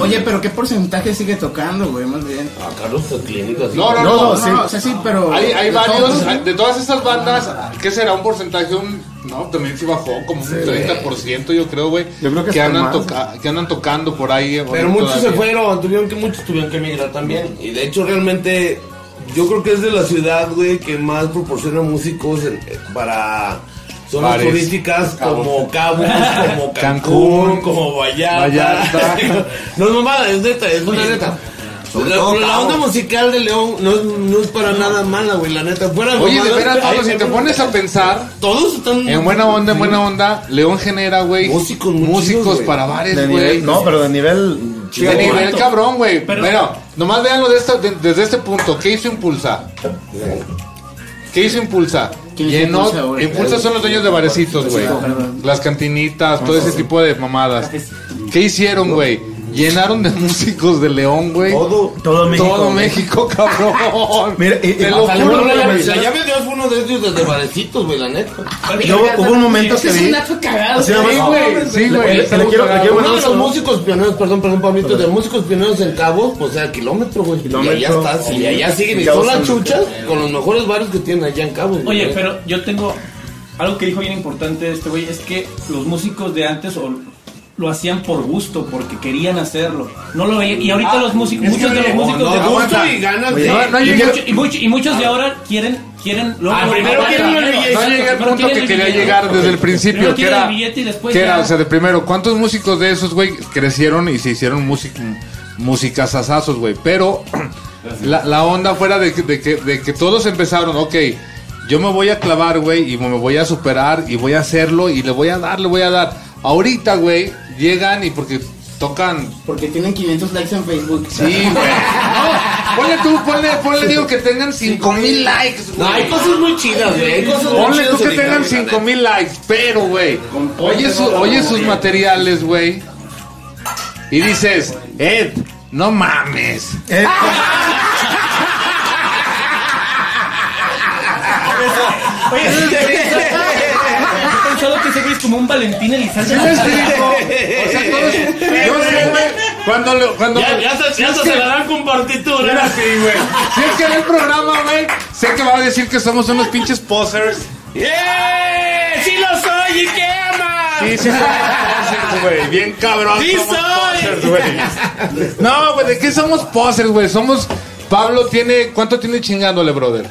F: Oye, pero ¿qué porcentaje sigue tocando, güey? Más bien.
D: Ah, Carlos Clínico.
I: No, no,
A: No,
I: no.
A: sí.
F: no, o sea, sí, pero...
I: Hay, hay
F: de
I: varios,
F: todos,
I: de todas estas bandas, ¿qué será un porcentaje? Un, no, también sí bajó, como un 30% yo creo, güey.
A: Yo creo que hasta
I: andan, toca- que andan tocando por ahí.
D: Pero
I: ahorita
D: muchos se fueron, tuvieron que muchos tuvieron que emigrar también. Y de hecho realmente yo creo que es de la ciudad, güey, que más proporciona músicos en- eh, para zonas
I: Bares.
D: turísticas como Cabo, como Cancún,
I: Cancún,
D: como Vallarta.
I: Vallarta.
D: no es mamada, es neta, es una neta. La, la onda musical de León no es, no es para nada mala, güey, la neta. Fuera
I: Oye, de veras, Pablo, si te pones a pensar,
D: Todos están...
I: en buena onda, en buena onda, León genera, güey,
D: Músicos
I: músicos para bares, güey.
A: no, pero de nivel.
I: De nivel cabrón, güey.
B: Pero-
I: Bueno, nomás véanlo de esta- de- desde este punto. ¿Qué hizo Impulsa? ¿Qué hizo Impulsa?
F: ¿Quién hizo
I: Llenó,
F: Impulsa,
I: son los dueños de barecitos, güey. Las cantinitas, todo ese tipo de mamadas. ¿Qué hicieron, güey? Llenaron de músicos de León, güey.
D: Todo.
A: Todo México.
I: Todo México, cabrón.
A: Mira, y-
I: Te lo juro,
D: La, llave de Dios fue uno de ellos desde barecitos, güey, la neta.
A: Yo hubo un momento que
F: Es un dato cagado.
A: Nada
F: güey.
I: sí, güey.
A: Le quiero-.
D: Uno de los músicos pioneros, perdón, perdón, Pablito, de músicos pioneros en Cabo, pues sea kilómetro, güey. Y allá
A: Kilómetro.
D: está, y allá siguen. Y son las chuchas con los mejores bares que tienen allá en Cabo.
B: Oye, pero yo tengo algo que dijo bien importante este güey, es que los músicos de antes o lo hacían por gusto, porque querían hacerlo. No lo veían- y ahorita los músicos, muchos de los músicos de
D: No, gusto
B: ahora
D: y ganas
A: Oye,
D: de...
I: no,
B: y, mucho- y mucho- y muchos de ahora quieren quieren luego-
D: Ah, primero quieren el billete.
I: No llegué al punto que quería llegar desde el principio, que era,
B: el billete y después
I: que era, o sea, de primero, ¿cuántos músicos de esos, güey, crecieron y se hicieron música, músicas asazos, güey? Pero la, la onda fuera de que, de, que, de que todos empezaron, ok, yo me voy a clavar, güey, y me voy a superar y voy a hacerlo y le voy a dar, le voy a dar. Ahorita, güey, llegan y porque tocan
F: Porque tienen 500 likes en Facebook.
I: Sí, güey. No, ponle tú, ponle, ponle, digo que tengan 5 mil likes,
D: No, hay
I: güey.
D: cosas muy chidas, güey. Hay cosas muy
I: Ponle tú que
D: en
I: tengan
D: el cable,
I: 5 mil likes, pero, güey, oye, su- oye sus materiales, güey, y dices, Ed, no mames.
A: Eh,
B: Oye, ese güey es como un Valentín Elizalde.
I: ¿Sí? O sea, todos, yo sé, güey, cuando, lo- cuando,
D: Ya, ya, se, ya se la dan con partitura.
I: Mira, sí, güey. Si es que ve el programa, güey, sé que va a decir que somos unos pinches posers.
D: ¡Yeah! ¡Sí lo soy! ¿Y qué ama?
I: Sí, sí, somos posers, güey. Bien cabrón.
D: ¡Sí
I: somos
D: soy!
I: posers, güey. No, güey, ¿de qué somos posers, güey? Somos. Pablo tiene. ¿Cuánto tiene chingándole, brother?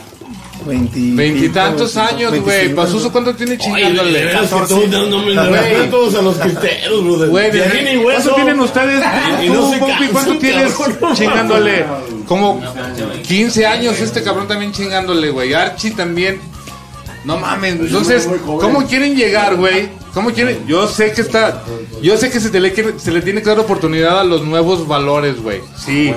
A: Veinti-
I: Veintitantos años, güey.
A: 25,
I: Pasuso, ¿cuánto tiene chingándole?
D: tú no, no me
I: Güey.
D: respetos a los cristeros, brother.
I: Güey,
D: De
I: de-
D: aquí ni hueso.
I: ¿cuánto tienen ustedes?
D: Y- no
I: Pompi, ¿cuánto tienes
D: cabrón.
I: chingándole? Como 15 años este cabrón también chingándole, güey. Archie también. No mames, entonces, ¿cómo quieren llegar, güey? ¿Cómo quieren? Yo sé que está. Yo sé que se, te le, quiere- se le tiene que dar oportunidad a los nuevos valores, güey. Sí,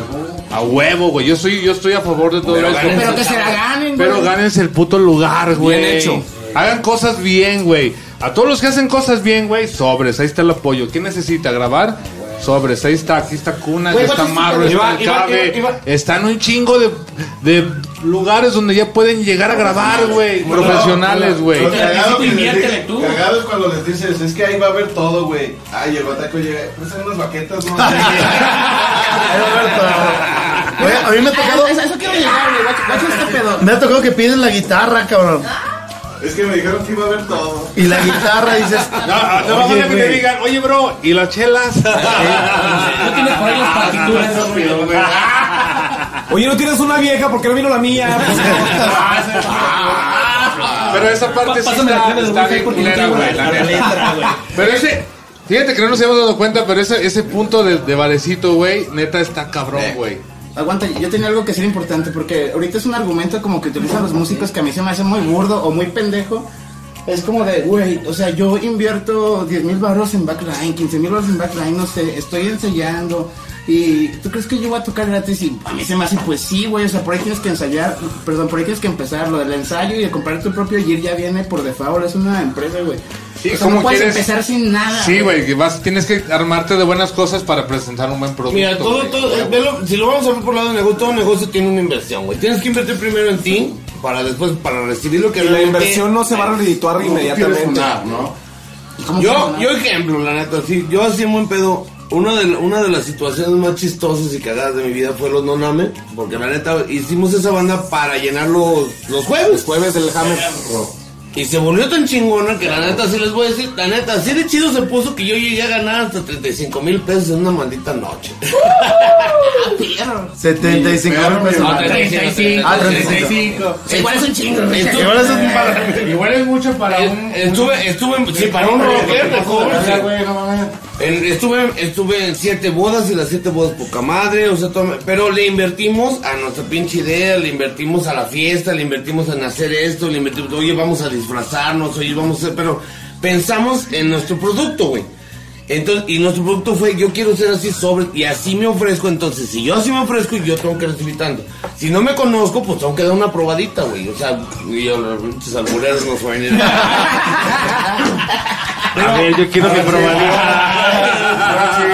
I: a huevo, güey. Yo soy, yo estoy a favor de todo
D: Pero
I: esto.
D: ganen
F: Pero que se la ganen, güey.
I: Pero gánense el puto lugar, güey.
H: Bien hecho.
I: Hagan cosas bien, güey. A todos los que hacen cosas bien, güey, sobres, ahí está el apoyo. ¿Quién necesita grabar? Sobres, ahí está, aquí está Cuna,
D: Güey,
I: aquí está Marro, está el
D: iba-
I: Cabe,
D: iba- iba-
I: están un chingo de, de lugares donde ya pueden llegar a grabar, güey. Profesionales, güey.
E: Cagado,
B: Inviértele
E: dices-
B: tú.
E: cagado es cuando les dices, es que ahí va a haber todo, güey. Ay, el bataco llega, pues son unas baquetas, no
A: Ahí va a ver todo. Oye, a mí me ha
F: Ah,
A: tocado,
F: Eso, eso quiero llegar, güey. Guacha este pedo.
A: me ha tocado que piden la guitarra, cabrón.
E: Es que me dijeron que iba a haber todo.
A: Y la guitarra dices,
I: No, no
A: Oye,
I: que te
A: güey.
I: digan, oye, bro, ¿y las chelas?
B: No tienes por ahí las partituras.
H: Oye, ¿no tienes una vieja? porque no vino la mía?
I: Pero esa parte sí está, está bien culera, güey,
B: la letra.
I: Pero ese, fíjate que no nos hemos dado cuenta, pero ese, ese punto de, de barecito, güey, neta está cabrón, güey.
F: Aguanta, yo tenía algo que ser importante porque ahorita es un argumento como que utilizan los músicos que a mí se me hace muy burdo o muy pendejo. Es como de, güey, o sea, yo invierto 10 mil barros en backline, 15 mil barros en backline, no sé, estoy ensayando. Y tú crees que yo voy a tocar gratis y a mí se me hace, pues sí, güey, o sea, por ahí tienes que ensayar, perdón, por ahí tienes que empezar. Lo del ensayo y de comprar tu propio gear ya viene por default, es una empresa, güey.
I: Sí,
F: o sea,
I: ¿cómo
F: no puedes
I: quieres?
F: empezar sin nada.
I: Sí, güey, que vas, tienes que armarte de buenas cosas para presentar un buen producto.
D: Mira, todo, todo, velo, si lo vamos a ver por el lado del negocio, todo negocio tiene una inversión, güey. Tienes que invertir primero en ti para después, para recibir lo que
H: Y la inversión no se va a redituar inmediatamente.
E: sonar, ¿no?
F: ¿Cómo
D: Yo, yo ejemplo, la neta, sí, yo así en buen pedo, una de, una de las situaciones más chistosas y cagadas de mi vida fue los Noname, porque la neta hicimos esa banda para llenar los, los jueves.
H: Jueves del Hammer.
D: Y se volvió tan chingona que la neta, sí les voy a decir, la neta, así de chido se puso que yo llegué a ganar hasta 35 mil pesos en una maldita noche.
A: 75 mil pesos.
D: No, 35.
A: Ah, 35.
F: Igual es un chingo,
A: Igual es un par-
I: Igual es mucho para un...
D: Estuve, estuve, en- sí, para un rocker, mejor. sí.
E: güey, no mames.
D: En- estuve, estuve en siete bodas y las siete bodas poca madre, o sea, todo- pero le invertimos a nuestra pinche idea, le invertimos a la fiesta, le invertimos en hacer esto, le invertimos, oye, vamos a disfrazarnos, oye, vamos a hacer, pero pensamos en nuestro producto, güey. Entonces, y nuestro producto fue, yo quiero ser así sobre, y así me ofrezco, entonces, si yo así me ofrezco, yo tengo que recibir tanto. Si no me conozco, pues tengo que dar una probadita, güey, o sea, y yo, los albureros nos van a
I: ver, yo quiero que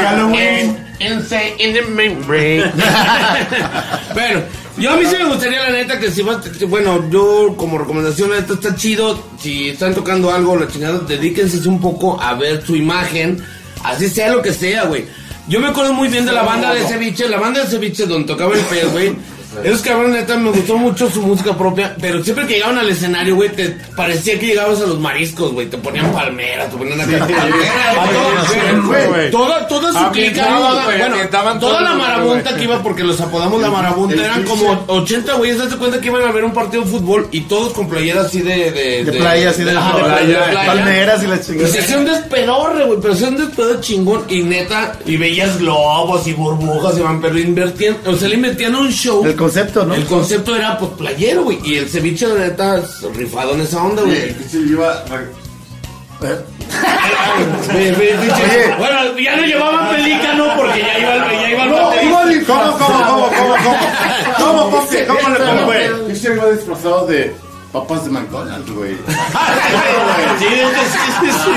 D: Halloween. Insane in the membrane. Pero, yo a mí sí me gustaría, la neta, que si vas, bueno, yo como recomendación, la neta está chido. Si están tocando algo, la chingada, dedíquense un poco a ver su imagen. Así sea lo que sea, güey. Yo me acuerdo muy bien de la banda de ceviche, la banda de ceviche donde tocaba el pez, güey. Esos cabrones, neta, me gustó mucho su música propia, pero siempre que llegaban al escenario, güey, te parecía que llegabas a los mariscos, güey. Te ponían palmeras, te ponían acá güey.
I: güey.
D: Toda, toda su clica, bueno, toda la marabunta que iba, porque los apodamos la marabunta, eran como 80 güeyes, hazte cuenta que iban a ver un partido de fútbol y todos con playeras así de... De,
A: De playa, así de, palmeras y la
D: y se
A: chingada.
D: hacía un despedorre, güey, pero se un despedorre chingón y neta, y veías globos y burbujas y van, pero invertían, o sea, le invertían un show.
A: El concepto, ¿no?
D: El concepto era, pues, playero, güey, y el ceviche, la neta, rifado en esa onda, güey.
E: el
D: ve, pinche- Bueno, ya no llevaban pelícano porque ya iba, ya iba baterista.
E: ¿Cómo, cómo, cómo, cómo, cómo? ¿Cómo, cómo, qué? ¿Cómo papas de McDonald's, güey.
D: Sí, es que sí, sí, sí.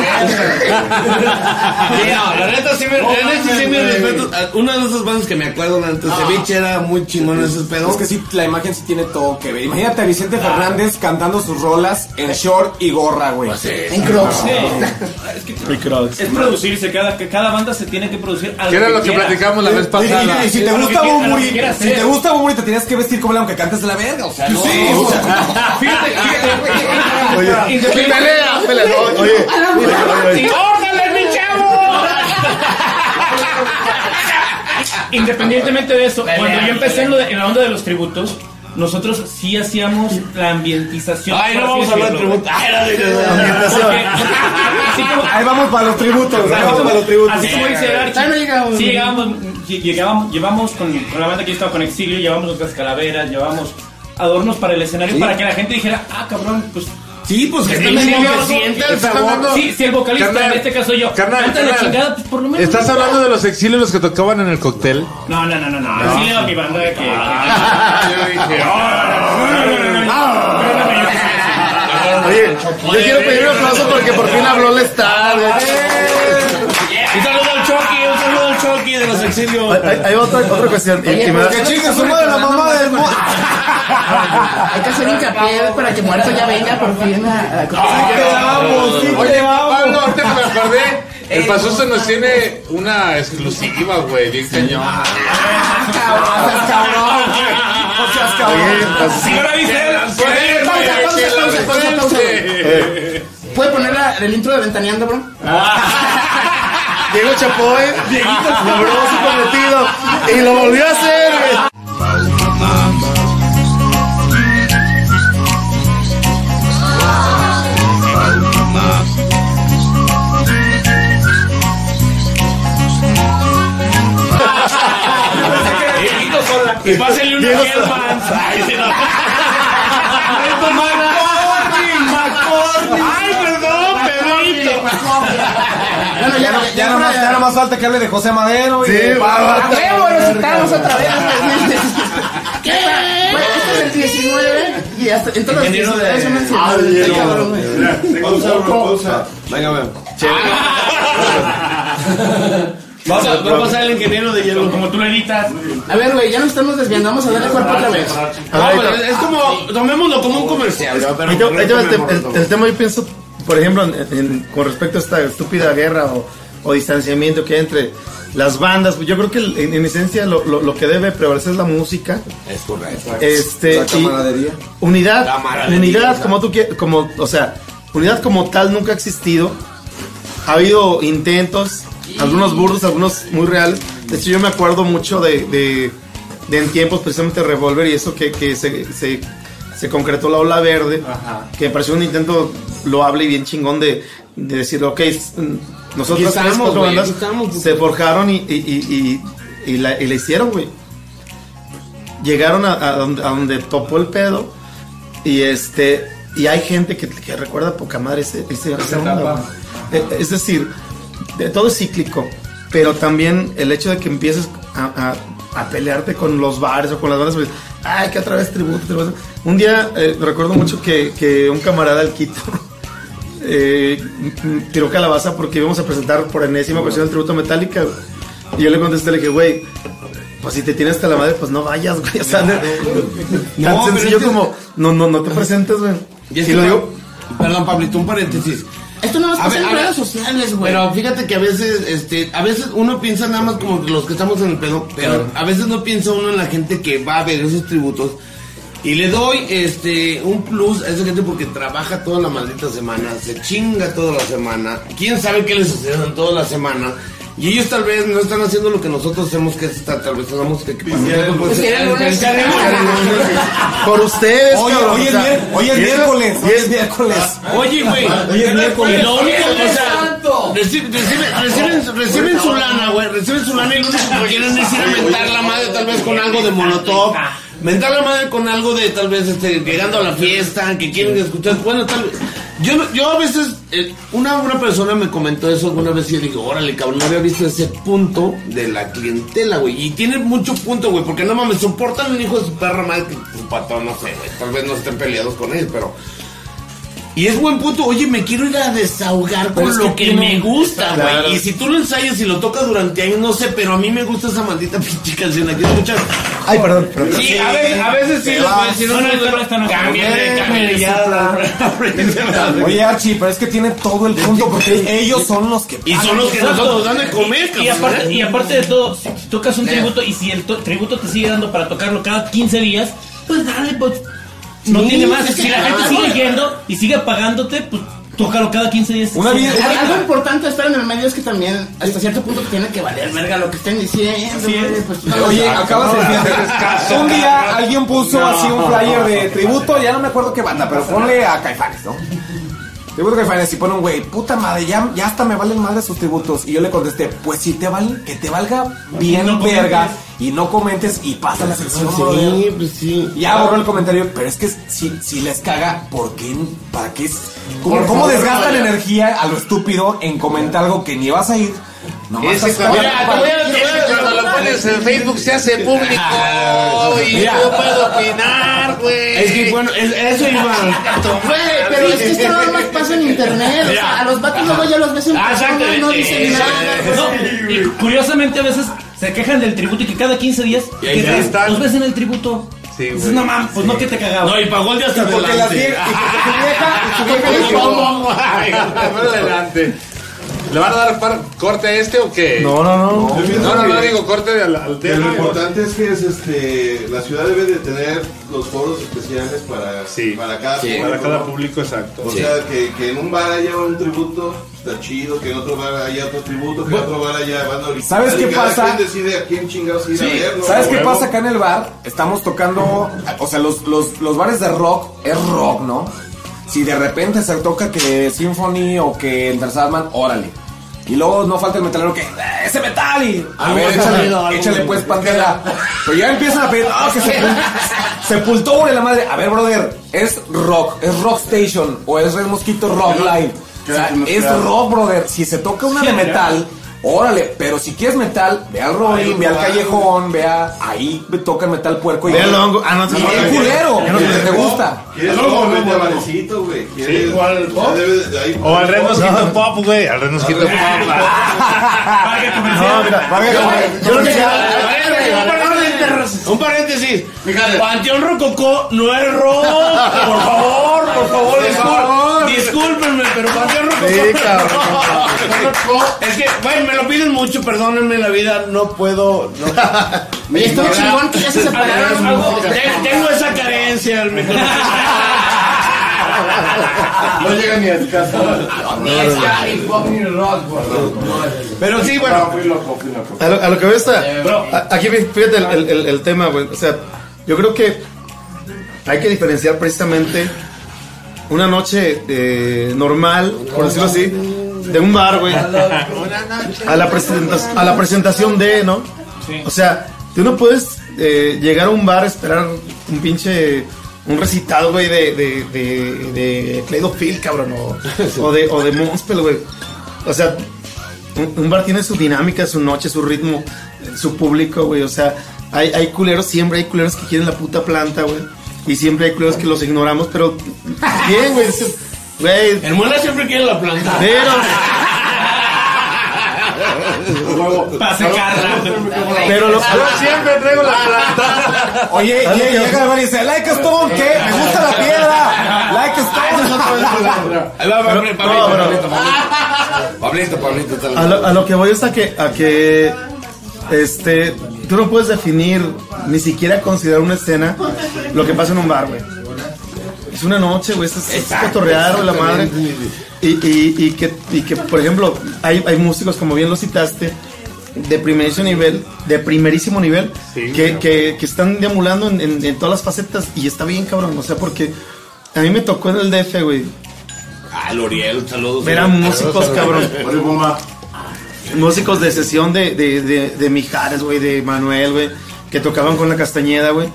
D: Sí, no, la neta sí me, la neta sí me respeto. Una de esas bandas que me acuerdo, la neta, Ceviche era muy chingón ese pedo.
H: Es que sí, la imagen sí tiene todo que ver. Imagínate a Vicente Fernández cantando sus rolas en short y gorra, güey.
F: En Crocs.
B: Es producirse, cada, que cada banda se tiene que producir algo
I: ¿Qué era lo que
B: quiera.
I: platicamos la vez pasada?
H: y- y si te gusta
B: que que
H: Bumburi, si te gusta Bumburi, te tienes que vestir como él aunque cantes de la verga. O sea, no.
B: Fíjate, fíjate.
A: Oye, pelea, pelea. Oye.
B: ¡Órale, mi chavo! Independientemente de eso, cuando yo empecé en, lo de- en la onda de los tributos, nosotros sí hacíamos la ambientización.
D: Ay, no
B: por
D: vamos a hablar de
B: decirlo.
D: tributo. Ay, no, no, no, no.
A: Ambientación.
B: Porque- así como,
H: Ahí vamos para los tributos. Ahí vamos
B: como-
H: para los tributos.
B: así como dice Archie,
F: Ah, no llegamos.
B: sí llegábamos, lle- llegábamos, llevamos con, con la banda que yo estaba con Exilio, llevamos nuestras calaveras, llevamos adornos para el escenario para que la gente dijera, ah, cabrón, pues
D: Sí, pues que
B: Sí,
D: también
B: sí, sí, sí,
D: el sabor.
B: Sí, si el vocalista,
I: Carnal,
B: en este caso yo,
I: carnal,
B: canta la
I: carnal.
B: chingada, pues por lo menos.
I: ¿Estás hablando de los exilios que tocaban en el cóctel?
B: No, no, no, no, no. Sí, era mi banda que.
I: yo dije,
A: Oye, yo quiero pedir un aplauso porque por fin habló el estadio.
D: De los exilios.
A: Hay, hay otra, otra cuestión. y- y me
H: Que chingue su madre la mamá del mu-
F: Hay que hacer hincapié para que muerto ya venga por fin a, a
I: Oye, Pablo, ahorita me acordé. El Pazuzu nos tiene una exclusiva, güey, bien cañón.
B: Señora Vicel,
F: Pausa, pausa, pausa, pausa, pausa, güey. ¿Puede poner el intro de Ventaneando, bro?
A: Diego Chapoy logró su cometido y lo volvió a hacer.
B: y pásenle una
A: Diego.
B: Ay, sí, no.
A: Ay, perdón, Pedrito.
F: Bueno, ya, ya,
H: Ya nada más, ya nada más falta que hable de José Madero y
A: Sí,
H: de
A: va,
H: Pablo.
A: va.
F: ¡A huevo! Lo citamos otra vez. ¿Qué? Güey, este es el 19 y hasta en todos los 19 son mencionados. Cabrón.
E: Pausa, pausa.
H: Venga, venga.
G: Va a, va a pasar el ingeniero de hielo.
B: Como tú lo editas.
F: A ver, güey, ya nos estamos desviando. Vamos a darle cuerpo otra vez.
D: No, pero es como, tomémoslo como un comercial. Pero-
A: ahí te va el,
D: pero-
A: el- el tema, yo pienso, por ejemplo, en- en- con respecto a esta estúpida guerra o, o distanciamiento que hay entre las bandas, yo creo que en, en esencia lo, lo- lo que debe prevalecer es la música,
D: Es correcto.
A: este,
H: La camaradería.
A: unidad,
D: Camaradería,
A: unidad como tú quieras, como, o sea, unidad como tal nunca ha existido. Ha habido intentos, algunos burdos, algunos muy reales. De hecho, yo me acuerdo mucho de, de, de en tiempos precisamente Revolver y eso que, que se, se, se concretó la ola verde, que me pareció un intento loable y bien chingón de, de decir, ok, s- nosotros tres,
D: güey,
A: bandas
D: estamos.
A: se forjaron y, y, y, y, la, y la hicieron, güey. Llegaron a, a donde, a donde topó el pedo y este y hay gente que, que recuerda poca madre ese, ese, esa onda, güey. Eh, Es decir, de- todo es cíclico, pero también el hecho de que empieces a, a- a pelearte con los bares o con las bandas, pues, ay, que otra vez tributo, tributo. Un día eh, recuerdo mucho que, que un camarada al Quito eh, tiró calabaza porque íbamos a presentar por enésima ocasión el tributo Metallica. güey. Y yo le contesté, le dije, güey, pues si te tienes hasta la madre, pues no vayas, güey. O sea,
D: No, pero
A: sencillo
D: es
A: como, no, no, no te presentes, güey.
D: Y es
A: Si lo digo,
D: Perdón, Pablito, un paréntesis.
F: Esto no
D: A
F: pasa
D: ver,
F: en redes sociales, güey.
D: Pero fíjate que a veces, este, a veces uno piensa nada más como los que estamos en el pedo, pero a veces no piensa uno en la gente que va a ver esos tributos. Y le doy este un plus a esa gente porque trabaja toda la maldita semana, se chinga toda la semana. Quién sabe qué les sucede en toda la semana. Y ellos tal vez no están haciendo lo que nosotros hacemos, que es estar, tal vez música que
F: el lunes.
A: por ustedes,
H: Oye,
A: cabrón,
H: hoy
A: o
H: es,
A: sea,
H: mier- hoy es miércoles, hoy
A: es-
H: es miércoles.
D: Oye, güey.
H: Hoy es miércoles.
D: Lo único, o sea, reci- reciben, reciben, reciben su lana, güey. Reciben su lana y lo único que quieren es ir a mentar la madre, tal vez con algo de molotov. Mentar la madre con algo de tal vez este, llegando a la fiesta, que quieren escuchar. Bueno, tal vez. Yo, yo a veces, eh, una, una persona me comentó eso alguna vez y yo digo, órale, cabrón, no había visto ese punto de la clientela, güey. Y tiene mucho punto, güey, porque no mames, soportan un hijo de su perra madre que su patrón, no sé, güey. Tal vez no estén peleados con él, pero. Y es buen punto, oye, me quiero ir a desahogar
H: Pero
D: con lo
H: que
D: que,
H: tú no-
D: me gusta, güey.
A: Claro.
D: Y si tú lo ensayas y lo tocas durante años, no sé, pero a mí me gusta esa maldita pinche canción. Aquí escuchas.
A: Ay, perdón. perdón.
D: Sí, a veces, a veces sí, lo puedes decir,
B: No.
D: Cámbiale.
H: Oye, Archie, pero es que tiene todo el punto porque ellos son los que.
D: Y son los que nosotros dan de comer,
B: Y
D: cabrón.
B: aparte, y aparte de todo, si tocas un tributo y si el to- tributo te sigue dando para tocarlo cada 15 días, pues dale, pues. No
F: Sí,
B: tiene más. Si la gente sigue yendo y sigue pagándote, pues tócalo cada 15 días.
H: Una vida-
F: Al- Algo importante estar en el medio es que también hasta cierto punto te tiene que valer verga lo que estén diciendo. Pues, no
H: Oye, acabas de decir. Un día alguien puso así un flyer de tributo, ya no me acuerdo qué banda, pero ponle a Caifanes, ¿no? Tributo a Caifanes y pone un güey, puta madre, ya, ya hasta me valen madre sus tributos. Y yo le contesté, pues si te valen, que te valga bien
B: No
H: verga y no comentes y pasa la sección, brother.
D: Sí, pues sí.
H: Ya borró el comentario, pero es que si, si les caga, ¿por qué? ¿Para qué? ¿Cómo,
D: Por
H: cómo
D: favor,
H: desgastan
D: vaya.
H: energía a lo estúpido en comentar algo que ni vas a ir? Nomás
I: Ese
H: estás-
I: cuando,
D: Mira, te voy a- te voy a-
I: cuando lo pones en Facebook se hace público y
H: Mira.
I: yo puedo opinar, güey.
D: Es que bueno, es- eso iba.
F: Güey, pero es que esto nada más pasa en internet. O sea, a los vatos luego ya los ves en
D: Ah,
F: persona y no
D: exactamente.
F: dicen nada.
B: No, y curiosamente a veces se quejan del tributo y que cada 15 días
I: ahí
B: que
I: están.
B: los ves en el tributo.
I: Sí, güey.
B: no mames, pues no que te cagaba.
D: No, y pagó el día hasta
H: Porque las
D: adelante.
H: vie- y porque su vieja, y su vieja le dijo,
I: Más adelante. ¿Le van a dar par- corte a este o qué?
A: No, no, no.
I: No, no, no, digo corte al, al
J: Que Lo
I: tema.
J: importante es que es este la ciudad debe de tener los foros especiales para,
I: Sí.
J: para cada
D: Sí.
J: público,
I: Para cada público, exacto.
J: O sea, que, que en un bar haya un tributo, está chido, que en otro bar haya otro tributo, que en otro bar haya banda original.
H: ¿Sabes qué pasa?
J: quien decide a quién chingados ir a ver, ¿no?
H: ¿Sabes qué pasa acá en el bar? Estamos tocando, o sea, los, los, los bares de rock es rock, ¿no? Si de repente se toca que Symphony o que Sandman, órale. Y luego no falta el metalero que, "Eh, ese metal y, a ver,
D: ha
H: échale,
D: algo
H: échale pues pantera. Pero ya empiezan a pedir, ah, que sepul- sepultura y la madre. A ver, brother, es rock, es Rock Station o es Red Mosquito Rock Live. O sea, es rock, brother. Si se toca una de metal, órale. Pero si quieres metal, ve al Rolling, ve al Callejón, ve a. Ahí toca el metal puerco y.
A: Ve al hongo. Ah, no,
H: Y
A: no,
H: bien
A: no,
H: culero, que
A: te-
H: gusta.
J: ¿Quieres
E: Luego,
J: luego vete
E: luego,
J: a
E: luego.
J: barecito, güey? ¿Quieres?
D: o al
J: ahí-
I: O al Red Mosquito Pop, güey. Al Red Mosquito Pop.
A: No, mira, yo lo
D: Un paréntesis. Panteón Rococó no es rock. Por favor, por favor, discúlpenme, pero Panteón Rococó.
A: Sí, cabrón.
D: Es que, güey, me lo piden mucho, perdónenme la vida, no puedo. No.
F: Oye, estuvo chingón que ya se separaron.
D: Tengo esa carencia, me conocen.
E: No llega ni a tu casa.
D: Pero sí, bueno.
A: A lo, a lo que veo está. a- Aquí fíjate el, el- el- el tema, güey. O sea, yo creo que hay que diferenciar precisamente una noche eh, normal, por decirlo así, de un bar, güey. A la, presenta- a la presentación de, ¿no? O sea, tú no puedes eh, llegar a un bar, esperar un pinche. Un recitado, güey, de, de, de, de Cleido Phil, cabrón, o, o de, o de Monspel, güey. O sea, un, bar tiene su dinámica, su noche, su ritmo, su público, güey. O sea, hay, hay culeros, siempre hay culeros que quieren la puta planta, güey. Y siempre hay culeros que los ignoramos, pero bien, güey. Güey,
D: El muela siempre quiere la planta.
A: pero,
B: Para secarla.
A: pero lo,
I: Siempre traigo la planta.
H: Oye, llega el bar y dice, like stone, ¿qué? Me gusta la piedra. Like stone.
D: Pablito,
A: no,
D: Pablito, Pablito, Pablito. Pablito, Pablito, tal.
A: a lo, a lo que voy es a que, a que este, tú no puedes definir, ni siquiera considerar una escena lo que pasa en un bar, güey. Es una noche, güey, es, es cotorrear, güey, la madre. Y, y, y que, y que, por ejemplo, hay, hay músicos, como bien lo citaste, de primerísimo nivel, de primerísimo nivel,
I: Sí,
A: que, que, que están deambulando en, en- en todas las facetas y está bien, cabrón. O sea, porque a mí me tocó en el DF, güey,
D: Ah, L'Oriel, saludos.
A: ver a músicos, cabrón.
E: Oye, bomba.
A: músicos de sesión de, de, de, de Mijares, güey, de Manuel, güey, que tocaban con la Castañeda, güey.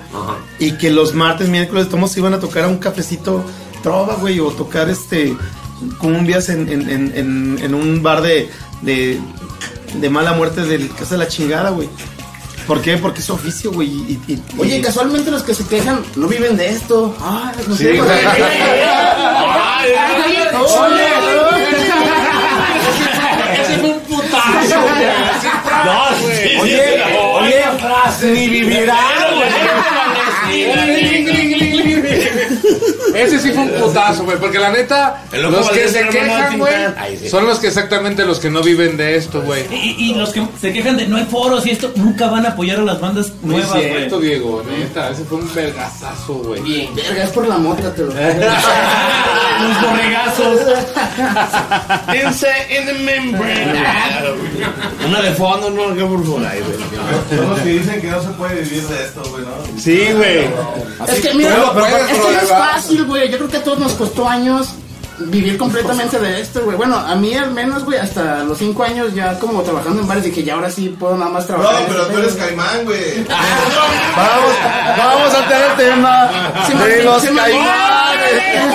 A: Y que los martes, miércoles, todos iban a tocar a un cafecito trova, güey, o tocar este cumbias en, en, en, en, en un bar de, de, de mala muerte del Casa de la Chingada, güey. ¿Por qué? Porque es su oficio, güey. y- y- y-
F: Oye, casualmente los que se quejan no viven de esto. Ah, no sé.
A: Sí, güey.
D: Ese
H: Oye, oye, ni vivirán, güey.
I: Ese sí fue un putazo, güey. Porque la neta, los que se quejan, güey, son los que exactamente los que no viven de esto, güey.
B: Y, y los que se quejan de no hay foros y esto, nunca van a apoyar a las bandas nuevas, güey.
I: cierto, Diego, neta. Ese fue un vergazazo, güey.
F: Bien, verga, es por la mota, te lo
B: Los borregazos.
D: Inside in the membrane. Una de fondo, no, que por favor. Ay, güey.
J: Son los que dicen que no se puede vivir de esto, güey, ¿no?
I: Sí, güey.
F: Es que mira, es que no es
H: pero,
F: fácil, güey. Yo creo que a todos nos costó años vivir completamente de esto, güey. Bueno, a mí al menos, güey, hasta los cinco años ya como trabajando en bares dije, ya ahora sí puedo nada más trabajar.
J: No, pero tú eres caimán, güey.
A: Vamos, vamos a tener tema de los caimanes.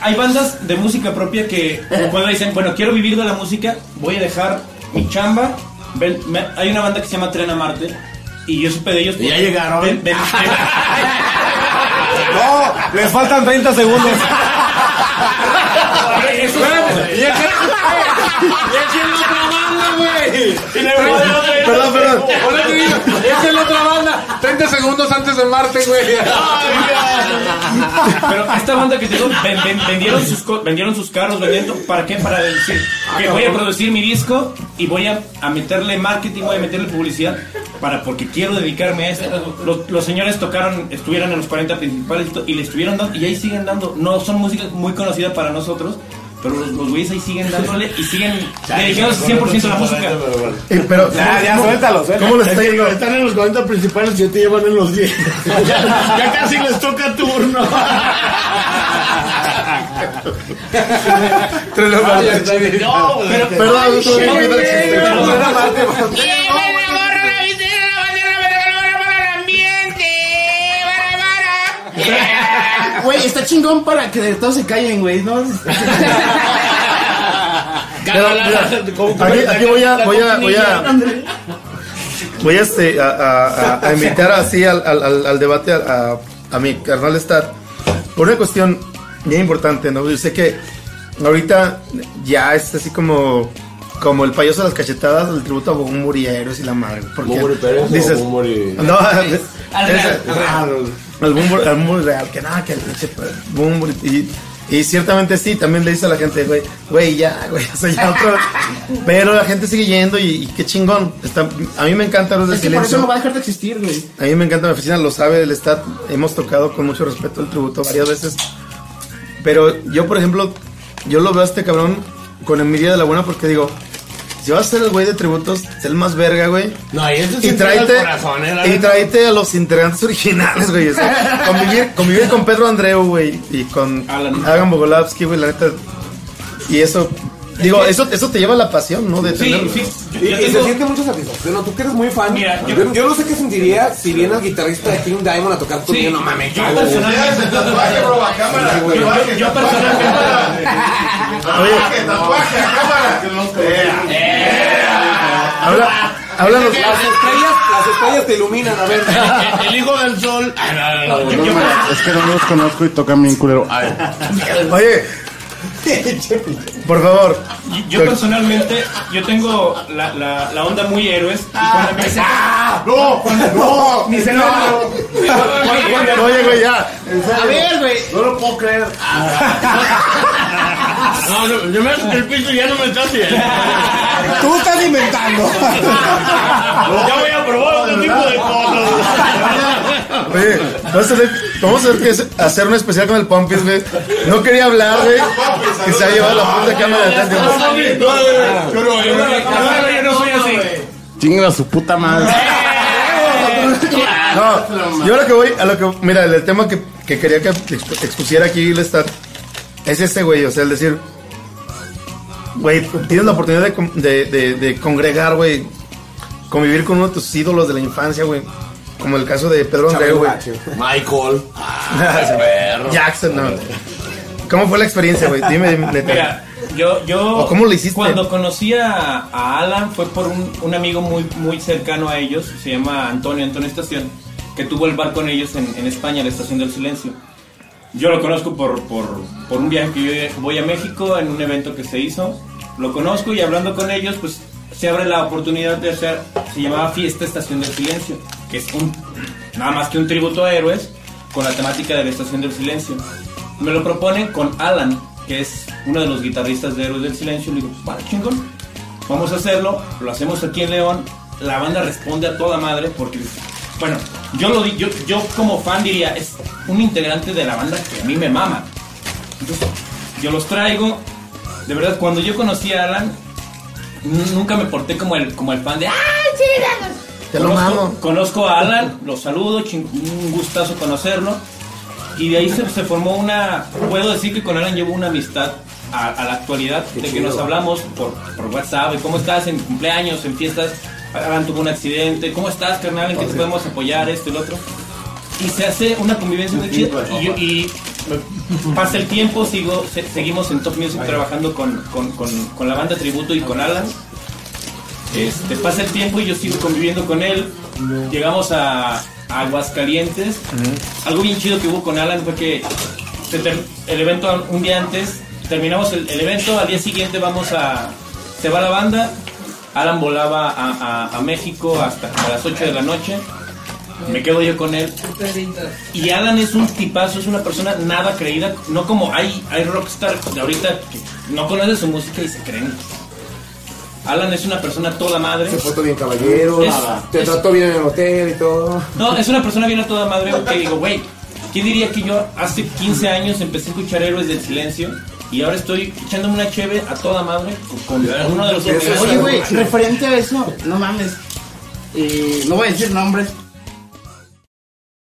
B: Hay bandas de música propia que cuando dicen, bueno, quiero vivir de la música, voy a dejar mi chamba. Hay una banda que se llama Tren a Marte y yo supe de ellos.
D: Y ya llegaron.
B: Ven- ven-
H: No, les faltan 30 segundos.
I: Y que-
H: ¡Es en otra banda, güey!
I: Perdón, perdón. Ahora te digo, ¡Es la otra banda! 30 segundos antes de Marte, güey.
B: Pero esta banda que te digo, ven- ven- vendieron, sus, co- vendieron sus carros, vendieron, ¿para qué? Para decir que voy a producir mi disco y voy a, a meterle marketing, voy a meterle publicidad, para porque quiero dedicarme a esto. Los, los señores tocaron, estuvieron en los 40 principales y to- y le estuvieron dando, y ahí siguen dando. No son música muy conocida para nosotros, pero los, los güeyes ahí siguen dándole y siguen dedicados 100% a la música.
A: Eh, pero,
H: Ya, ya,
A: ¿cómo-
H: suéltalo, suéltalo.
A: ¿Cómo les está yendo?
K: Están en los 40 principales y ya te llevan en los 10. ya, ya casi les toca turno.
A: Tres de Marte.
B: Pero,
A: Perdón, no tuve que el
F: Güey, está chingón para que todos se callen, güey, ¿no?
A: Pero, mira, aquí, aquí voy a, voy a, voy a, voy a, este, a, a- a- a invitar así al, al, al- al debate a, a- a mi carnal Star por una cuestión bien importante, ¿no? Yo sé que ahorita ya es así como como el payaso de las cachetadas, el tributo a Héroes y la madre. Porque
K: ¿Bumuri Pérez o
A: dices? No, es- al Bumuri, al Bumuri real, que nada, que el pinche. Y, y ciertamente sí, también le dice a la gente, güey, güey, ya, güey, o sea, ya otro. Pero la gente sigue yendo y, y qué chingón. Está, a mí me encanta
F: Es que por eso no va a dejar de existir, güey.
A: A mí me encanta mi oficina, lo sabe el Stat. Hemos tocado con mucho respeto el tributo varias veces. Pero yo, por ejemplo, yo lo veo a este cabrón con envidia de la buena porque digo, si vas a ser el güey de tributos, sé el más verga, güey.
K: No, y eso
A: Y
K: sí
A: tráete,
K: el corazón, ¿eh?
A: Y tráete a los integrantes originales, güey. O sea, convivir, convivir con Pedro Andreu, güey, y con
B: Alan.
A: Agan Bogolavsky, güey, la neta. Y eso, digo, eso, eso te lleva a la pasión, ¿no? De
B: Sí,
A: tener.
B: sí. Yo,
H: Y,
B: yo
H: y se siente mucha satisfacción. ¿no? Tú que eres muy fan.
B: Mira,
H: yo,
B: yo-
H: yo no sé qué sentiría si viene el guitarrista de King Diamond a tocar conmigo.
B: Sí,
H: no mames,
B: yo personalmente,
J: Tatuaje, bro, a cámara.
B: yo, yo- yo personalmente,
A: Oye, los-
H: Las estrellas, las estrellas te iluminan, a ver.
K: El hijo del sol.
E: Es que no los conozco y tocan bien culero. Ay.
A: Oye, por favor.
B: yo personalmente, yo tengo la, la, la onda muy héroes. Y cuando me dicen,
E: No, no,
B: ni se lo
A: Oye, güey, ya.
F: A ver, güey.
E: No lo puedo creer.
K: No, no, yo me hago el piso y ya no me está haciendo.
H: Tú estás inventando.
K: Ya voy a probar otro tipo de cosas.
A: Oye, vamos a hacer, vamos a hacer, que es- hacer un especial con el Pompis, güey. No quería hablar, güey. Que se ha llevado la puta cámara de atrás.
K: Yo no-
B: yo no soy así.
E: Chinga a su puta madre.
A: No, yo a lo que voy, a lo que. Mira, el tema que, que quería que exp- expusiera aquí el Stat es ese, güey. O sea, el decir, güey, tienes la oportunidad de, de, de congregar, güey. Convivir con uno de tus ídolos de la infancia, güey. Como el caso de Pedro Andreu, güey.
K: Michael.
A: Jackson, no. ¿Cómo fue la experiencia, güey? Dime, dime.
B: Mira, yo, yo
A: ¿O cómo lo hiciste?
B: cuando conocí a, a Alan fue por un, un amigo muy, muy cercano a ellos, se llama Antonio, Antonio Estación, que tuvo el bar con ellos en, en España, la Estación del Silencio. Yo lo conozco por, por, por un viaje que yo voy a México en un evento que se hizo. Lo conozco y hablando con ellos, pues se abre la oportunidad de hacer, se llamaba Fiesta Estación del Silencio, que es un, nada más que un tributo a héroes con la temática de la Estación del Silencio. Me lo proponen con Alan, que es uno de los guitarristas de Héroes del Silencio. Le digo, para chingón, vamos a hacerlo, lo hacemos aquí en León. La banda responde a toda madre porque, bueno, yo lo yo, yo como fan diría, es un integrante de la banda que a mí me mama. Entonces, yo los traigo. De verdad, cuando yo conocí a Alan, nunca me porté como el, como el fan de ¡Ay, sí,
A: Te lo
B: Conozco-
A: mamo.
B: Conozco a Alan, lo saludo, un gustazo conocerlo. Y de ahí se, se formó una. Puedo decir que con Alan llevo una amistad a, a la actualidad, de que nos hablamos por, por WhatsApp, cómo estás en cumpleaños, en fiestas. Alan tuvo un accidente, ¿cómo estás, carnal? ¿En qué te podemos apoyar? Esto y lo otro. Y se hace una convivencia muy chida. Y, yo- y pasa el tiempo, sigo, se- seguimos en Top Music trabajando con, con, con, con la banda Tributo y con Alan. Este, pasa el tiempo y yo sigo conviviendo con él. Llegamos a, a Aguascalientes. Algo bien chido que hubo con Alan fue que el evento un día antes terminamos el, el evento, al día siguiente vamos a... Se va la banda, Alan volaba a, a- a México hasta a las 8 de la noche, me quedo yo con él. Y Alan es un tipazo, es una persona nada creída, no como hay, hay rockstar de ahorita que no conoce su música y se creen. Alan es una persona toda madre.
H: Se portó bien caballero,
B: Es-
H: te
B: es-
H: trató bien en el hotel y todo.
B: No, es una persona bien a toda madre que digo, güey, ¿quién diría que yo hace 15 años empecé a escuchar Héroes del Silencio y ahora estoy echándome una cheve a toda madre con, con uno de los
F: Oye, güey, referente a eso, no mames. eh, no voy a decir nombres,